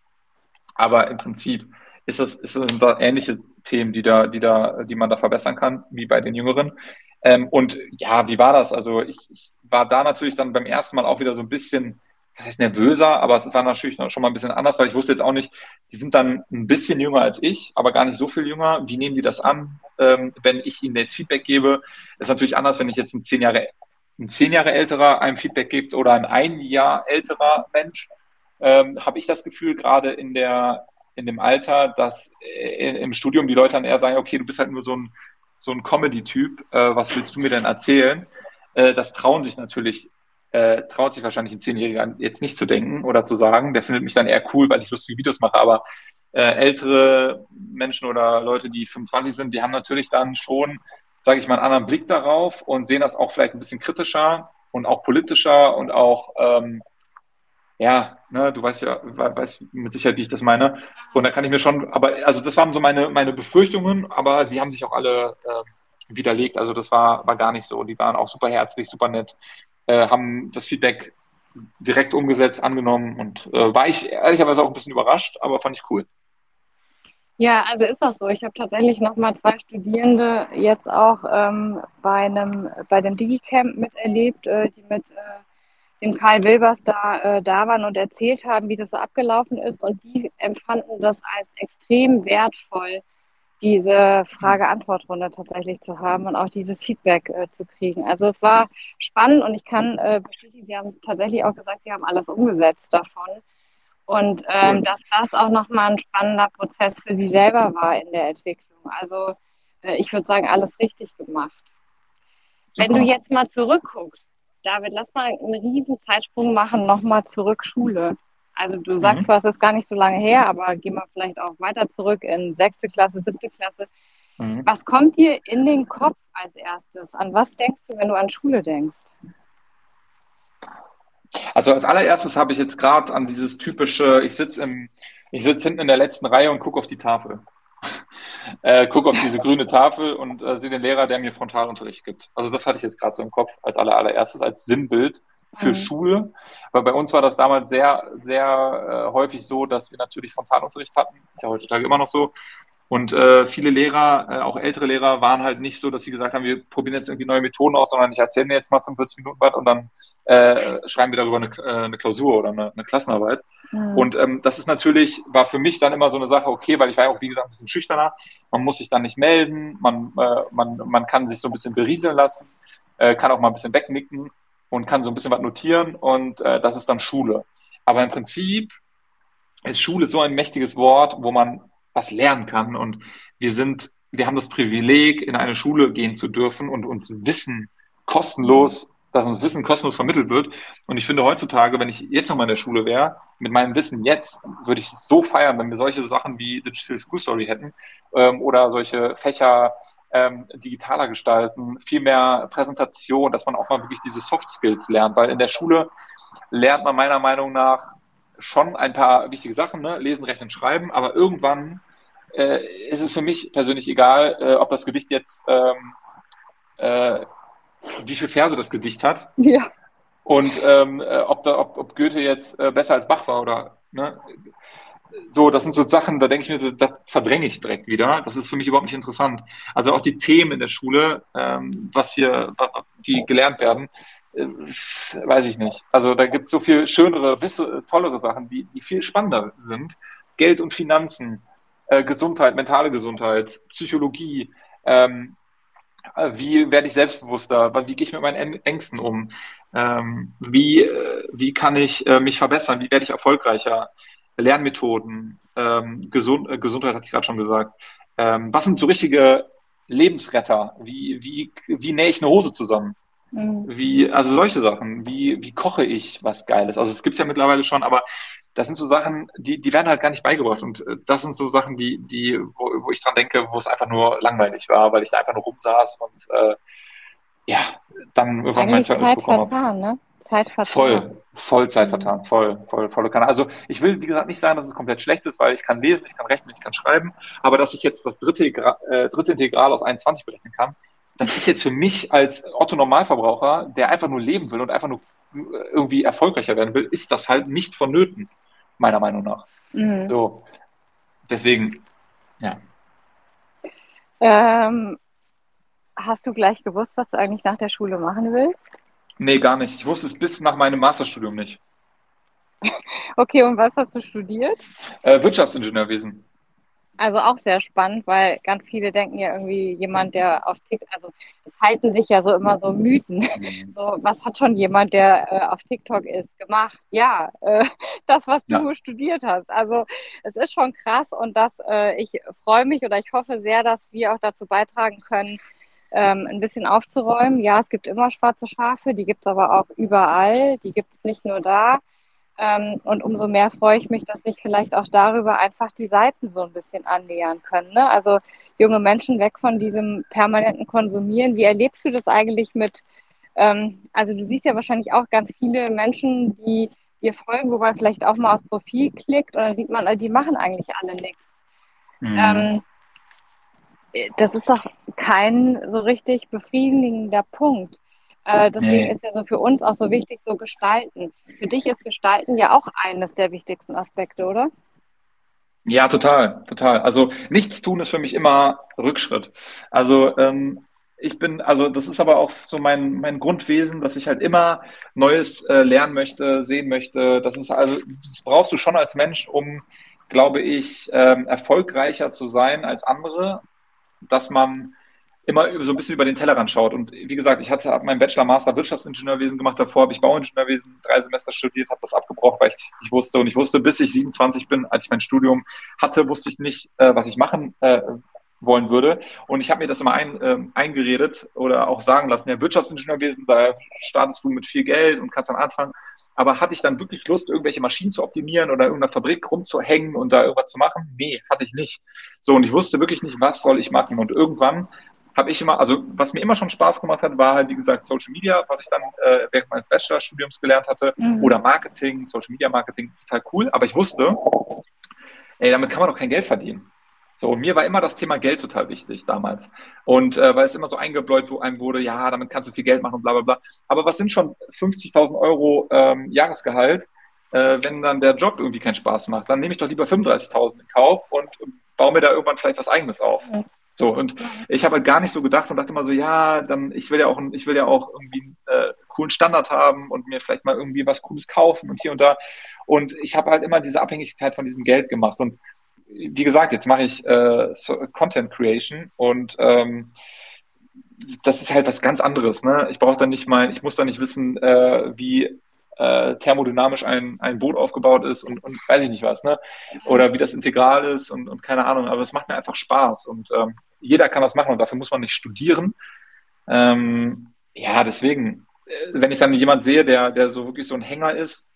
Aber im Prinzip ist das, ist das, sind da ähnliche Themen, die da, die da, die man da verbessern kann, wie bei den Jüngeren. Ähm, und ja, wie war das? Also ich, ich war da natürlich dann beim ersten Mal auch wieder so ein bisschen das heißt nervöser, aber es war natürlich schon mal ein bisschen anders, weil ich wusste jetzt auch nicht, die sind dann ein bisschen jünger als ich, aber gar nicht so viel jünger. Wie nehmen die das an, ähm, wenn ich ihnen jetzt Feedback gebe? Das ist natürlich anders, wenn ich jetzt ein zehn Jahre, ein zehn Jahre älterer einem Feedback gibt oder ein ein Jahr älterer Mensch. Ähm, Habe ich das Gefühl, gerade in der in dem Alter, dass äh, im Studium die Leute dann eher sagen, okay, du bist halt nur so ein, so ein Comedy-Typ, äh, was willst du mir denn erzählen? Äh, das trauen sich natürlich äh, traut sich wahrscheinlich ein Zehnjähriger jetzt nicht zu denken oder zu sagen. Der findet mich dann eher cool, weil ich lustige Videos mache. Aber äh, ältere Menschen oder Leute, die 25 sind, die haben natürlich dann schon, sage ich mal, einen anderen Blick darauf und sehen das auch vielleicht ein bisschen kritischer und auch politischer und auch, ähm, ja, ne, du weißt ja, weißt mit Sicherheit, wie ich das meine. Und da kann ich mir schon, aber also das waren so meine, meine Befürchtungen, aber die haben sich auch alle äh, widerlegt. Also das war, war gar nicht so. Die waren auch super herzlich, super nett äh, haben das Feedback direkt umgesetzt, angenommen und äh, war ich ehrlicherweise auch ein bisschen überrascht, aber fand ich cool. Ja, also ist das so. Ich habe tatsächlich noch mal zwei Studierende jetzt auch ähm, bei einem bei dem Digicamp miterlebt, äh, die mit äh, dem Karl Wilbers da, äh, da waren und erzählt haben, wie das so abgelaufen ist. Und die empfanden das als extrem wertvoll, diese Frage-Antwort-Runde tatsächlich zu haben und auch dieses Feedback äh, zu kriegen. Also es war spannend und ich kann äh, bestätigen, Sie haben tatsächlich auch gesagt, Sie haben alles umgesetzt davon. Und ähm, dass das auch nochmal ein spannender Prozess für Sie selber war in der Entwicklung. Also äh, ich würde sagen, alles richtig gemacht. Wenn du jetzt mal zurückguckst, David, lass mal einen riesen Zeitsprung machen, nochmal zurück Schule. Also du sagst mhm. zwar, es ist gar nicht so lange her, aber geh mal vielleicht auch weiter zurück in sechste Klasse, siebte Klasse. Mhm. Was kommt dir in den Kopf als erstes? An was denkst du, wenn du an Schule denkst? Also als allererstes habe ich jetzt gerade an dieses typische, ich sitze im, ich sitze hinten in der letzten Reihe und gucke auf die Tafel. *laughs* äh, gucke auf diese grüne Tafel und äh, sehe den Lehrer, der mir Frontalunterricht gibt. Also das hatte ich jetzt gerade so im Kopf als allererstes, als Sinnbild für mhm. Schule. Weil bei uns war das damals sehr, sehr äh, häufig so, dass wir natürlich Frontalunterricht hatten. Ist ja heutzutage immer noch so. Und äh, viele Lehrer, äh, auch ältere Lehrer, waren halt nicht so, dass sie gesagt haben, wir probieren jetzt irgendwie neue Methoden aus, sondern ich erzähle mir jetzt mal 45 Minuten was und dann äh, schreiben wir darüber eine, äh, eine Klausur oder eine, eine Klassenarbeit. Mhm. Und ähm, das ist natürlich, war für mich dann immer so eine Sache, okay, weil ich war ja auch, wie gesagt, ein bisschen schüchterner. Man muss sich dann nicht melden, man, äh, man, man kann sich so ein bisschen berieseln lassen, äh, kann auch mal ein bisschen wegnicken und kann so ein bisschen was notieren und äh, das ist dann Schule. Aber im Prinzip ist Schule so ein mächtiges Wort, wo man was lernen kann und wir sind, wir haben das Privileg, in eine Schule gehen zu dürfen und uns Wissen kostenlos, dass uns Wissen kostenlos vermittelt wird. Und ich finde heutzutage, wenn ich jetzt noch mal in der Schule wäre, mit meinem Wissen jetzt, würde ich es so feiern, wenn wir solche Sachen wie Digital School Story hätten ähm, oder solche Fächer ähm, digitaler gestalten, viel mehr Präsentation, dass man auch mal wirklich diese Soft Skills lernt, weil in der Schule lernt man meiner Meinung nach schon ein paar wichtige Sachen, ne? lesen, rechnen, schreiben, aber irgendwann äh, ist es für mich persönlich egal, äh, ob das Gedicht jetzt, ähm, äh, wie viele Verse das Gedicht hat. Ja. Und ähm, äh, ob, da, ob, ob Goethe jetzt äh, besser als Bach war oder ne? So, das sind so Sachen, da denke ich mir, das verdränge ich direkt wieder. Das ist für mich überhaupt nicht interessant. Also auch die Themen in der Schule, ähm, was hier, die gelernt werden, äh, weiß ich nicht. Also da gibt es so viel schönere, wisse, tollere Sachen, die, die viel spannender sind. Geld und Finanzen, äh, Gesundheit, mentale Gesundheit, Psychologie, ähm, äh, wie werde ich selbstbewusster, wie gehe ich mit meinen Ängsten um, ähm, wie, äh, wie kann ich äh, mich verbessern, wie werde ich erfolgreicher, Lernmethoden, ähm, Gesund, äh, Gesundheit hatte ich gerade schon gesagt. Ähm, was sind so richtige Lebensretter? Wie, wie, wie nähe ich eine Hose zusammen? Mhm. Wie, also solche Sachen. Wie, wie koche ich was Geiles? Also es gibt es ja mittlerweile schon, aber das sind so Sachen, die, die werden halt gar nicht beigebracht. Und äh, das sind so Sachen, die, die, wo, wo ich dran denke, wo es einfach nur langweilig war, weil ich da einfach nur rumsaß und äh, ja, dann irgendwann mein Zeugnis bekommen habe. Ne? Zeit vertan. Voll, voll Zeit mhm. vertan, voll, voll, volle Kanne. Also ich will, wie gesagt, nicht sagen, dass es komplett schlecht ist, weil ich kann lesen, ich kann rechnen, ich kann schreiben, aber dass ich jetzt das dritte, äh, dritte Integral aus 21 berechnen kann, das ist jetzt für mich als Otto-Normalverbraucher, der einfach nur leben will und einfach nur äh, irgendwie erfolgreicher werden will, ist das halt nicht vonnöten, meiner Meinung nach. Mhm. So, deswegen, ja. Ähm, hast du gleich gewusst, was du eigentlich nach der Schule machen willst? Nee, gar nicht. Ich wusste es bis nach meinem Masterstudium nicht. Okay, und was hast du studiert? Äh, Wirtschaftsingenieurwesen. Also auch sehr spannend, weil ganz viele denken ja irgendwie jemand, der auf TikTok, also es halten sich ja so immer so Mythen. Mhm. So, was hat schon jemand, der äh, auf TikTok ist, gemacht? Ja, äh, das, was du ja. studiert hast. Also es ist schon krass und das, äh, ich freue mich oder ich hoffe sehr, dass wir auch dazu beitragen können, ähm, ein bisschen aufzuräumen. Ja, es gibt immer schwarze Schafe, die gibt es aber auch überall, die gibt es nicht nur da. Ähm, und umso mehr freue ich mich, dass sich vielleicht auch darüber einfach die Seiten so ein bisschen annähern können. Ne? Also junge Menschen weg von diesem permanenten Konsumieren. Wie erlebst du das eigentlich mit, ähm, also du siehst ja wahrscheinlich auch ganz viele Menschen, die dir folgen, wo man vielleicht auch mal aufs Profil klickt und dann sieht man, die machen eigentlich alle nichts. Mhm. Ähm, das ist doch kein so richtig befriedigender Punkt. Äh, deswegen nee. ist ja so für uns auch so wichtig, so gestalten. Für dich ist Gestalten ja auch eines der wichtigsten Aspekte, oder? Ja, total, total. Also nichts tun ist für mich immer Rückschritt. Also ähm, ich bin, also das ist aber auch so mein, mein Grundwesen, dass ich halt immer Neues äh, lernen möchte, sehen möchte. Das ist also, das brauchst du schon als Mensch, um glaube ich, ähm, erfolgreicher zu sein als andere dass man immer so ein bisschen über den Tellerrand schaut. Und wie gesagt, ich hatte meinen Bachelor, Master Wirtschaftsingenieurwesen gemacht. Davor habe ich Bauingenieurwesen drei Semester studiert, habe das abgebrochen, weil ich nicht wusste. Und ich wusste, bis ich 27 bin, als ich mein Studium hatte, wusste ich nicht, äh, was ich machen äh, wollen würde. Und ich habe mir das immer ein, äh, eingeredet oder auch sagen lassen, ja, Wirtschaftsingenieurwesen, da startest du mit viel Geld und kannst dann anfangen. Aber hatte ich dann wirklich Lust, irgendwelche Maschinen zu optimieren oder irgendeiner Fabrik rumzuhängen und da irgendwas zu machen? Nee, hatte ich nicht. So, und ich wusste wirklich nicht, was soll ich machen. Und irgendwann habe ich immer, also was mir immer schon Spaß gemacht hat, war halt, wie gesagt, Social Media, was ich dann äh, während meines Bachelorstudiums gelernt hatte, mhm. oder Marketing, Social Media Marketing, total cool. Aber ich wusste, ey, damit kann man doch kein Geld verdienen. So, mir war immer das Thema Geld total wichtig damals. Und äh, weil es immer so eingebläut wo einem wurde, ja, damit kannst du viel Geld machen und bla bla bla. Aber was sind schon 50.000 Euro ähm, Jahresgehalt, äh, wenn dann der Job irgendwie keinen Spaß macht? Dann nehme ich doch lieber 35.000 in Kauf und baue mir da irgendwann vielleicht was Eigenes auf. Mhm. So, und ich habe halt gar nicht so gedacht und dachte mal so, ja, dann, ich will ja auch, ich will ja auch irgendwie einen äh, coolen Standard haben und mir vielleicht mal irgendwie was Cooles kaufen und hier und da. Und ich habe halt immer diese Abhängigkeit von diesem Geld gemacht. Und wie gesagt, jetzt mache ich äh, Content Creation und ähm, das ist halt was ganz anderes. Ne? Ich brauche dann nicht mal, ich muss dann nicht wissen, äh, wie äh, thermodynamisch ein, ein Boot aufgebaut ist und, und weiß ich nicht was, ne? Oder wie das Integral ist und, und keine Ahnung, aber es macht mir einfach Spaß und ähm, jeder kann das machen und dafür muss man nicht studieren. Ähm, ja, deswegen, äh, wenn ich dann jemand sehe, der, der so wirklich so ein Hänger ist,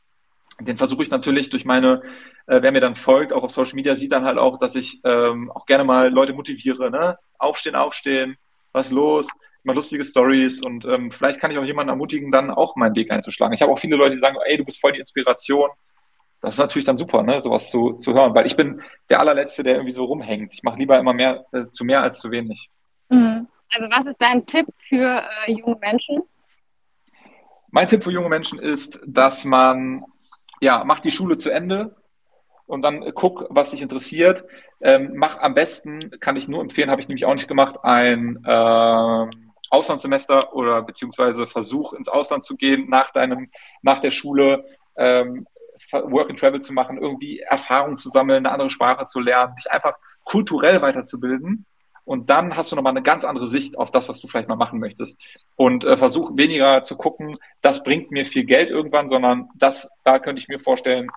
den versuche ich natürlich durch meine, äh, wer mir dann folgt, auch auf Social Media, sieht dann halt auch, dass ich ähm, auch gerne mal Leute motiviere, ne? Aufstehen, aufstehen, was los, mal lustige Stories und ähm, vielleicht kann ich auch jemanden ermutigen, dann auch meinen Weg einzuschlagen. Ich habe auch viele Leute, die sagen, ey, du bist voll die Inspiration. Das ist natürlich dann super, ne, sowas zu, zu hören, weil ich bin der allerletzte, der irgendwie so rumhängt. Ich mache lieber immer mehr äh, zu mehr als zu wenig. Mhm. Also was ist dein Tipp für äh, junge Menschen? Mein Tipp für junge Menschen ist, dass man ja macht die Schule zu Ende und dann guck, was dich interessiert. Ähm, mach am besten, kann ich nur empfehlen, habe ich nämlich auch nicht gemacht, ein äh, Auslandssemester oder beziehungsweise Versuch ins Ausland zu gehen nach deinem, nach der Schule. Ähm, Work and Travel zu machen, irgendwie Erfahrung zu sammeln, eine andere Sprache zu lernen, dich einfach kulturell weiterzubilden. Und dann hast du nochmal eine ganz andere Sicht auf das, was du vielleicht mal machen möchtest. Und äh, versuch weniger zu gucken, das bringt mir viel Geld irgendwann, sondern das, da könnte ich mir vorstellen,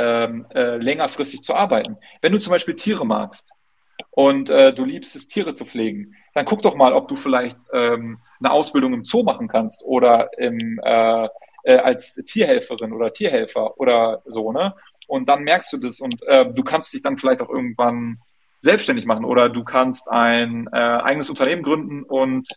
ähm, äh, längerfristig zu arbeiten. Wenn du zum Beispiel Tiere magst und äh, du liebst es, Tiere zu pflegen, dann guck doch mal, ob du vielleicht ähm, eine Ausbildung im Zoo machen kannst oder im äh, äh, als Tierhelferin oder Tierhelfer oder so, ne? Und dann merkst du das und äh, du kannst dich dann vielleicht auch irgendwann selbstständig machen oder du kannst ein äh, eigenes Unternehmen gründen und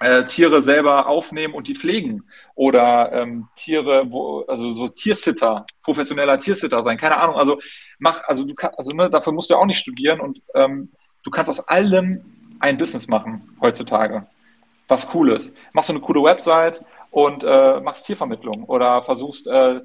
äh, Tiere selber aufnehmen und die pflegen oder ähm, Tiere, wo, also so Tiersitter, professioneller Tiersitter sein, keine Ahnung. Also mach, also du kannst, also ne, dafür musst du auch nicht studieren und ähm, du kannst aus allem ein Business machen heutzutage. Was cool ist. Machst du eine coole Website, und äh, machst Tiervermittlung oder versuchst äh,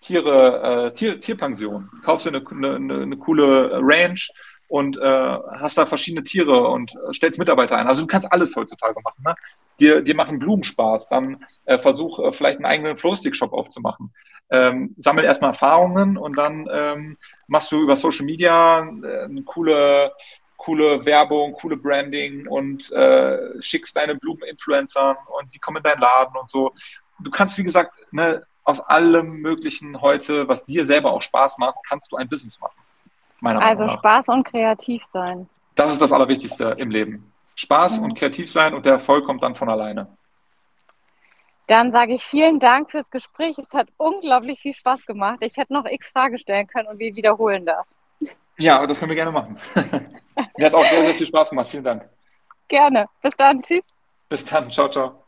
Tiere, äh, Tier, Tierpension, kaufst dir eine, eine, eine coole Ranch und äh, hast da verschiedene Tiere und stellst Mitarbeiter ein. Also du kannst alles heutzutage machen. Ne? Dir, dir machen Blumen Spaß, dann äh, versuch äh, vielleicht einen eigenen Flowstick-Shop aufzumachen. Ähm, sammel erstmal Erfahrungen und dann ähm, machst du über Social Media äh, eine coole coole Werbung, coole Branding und äh, schickst deine Blumen-Influencern und die kommen in deinen Laden und so. Du kannst, wie gesagt, ne, aus allem Möglichen heute, was dir selber auch Spaß macht, kannst du ein Business machen. Meiner also Meinung nach. Spaß und kreativ sein. Das ist das Allerwichtigste im Leben. Spaß mhm. und kreativ sein und der Erfolg kommt dann von alleine. Dann sage ich vielen Dank fürs Gespräch. Es hat unglaublich viel Spaß gemacht. Ich hätte noch x Fragen stellen können und wir wiederholen das. Ja, das können wir gerne machen. *laughs* Mir hat es auch sehr, sehr viel Spaß gemacht. Vielen Dank. Gerne. Bis dann. Tschüss. Bis dann. Ciao, ciao.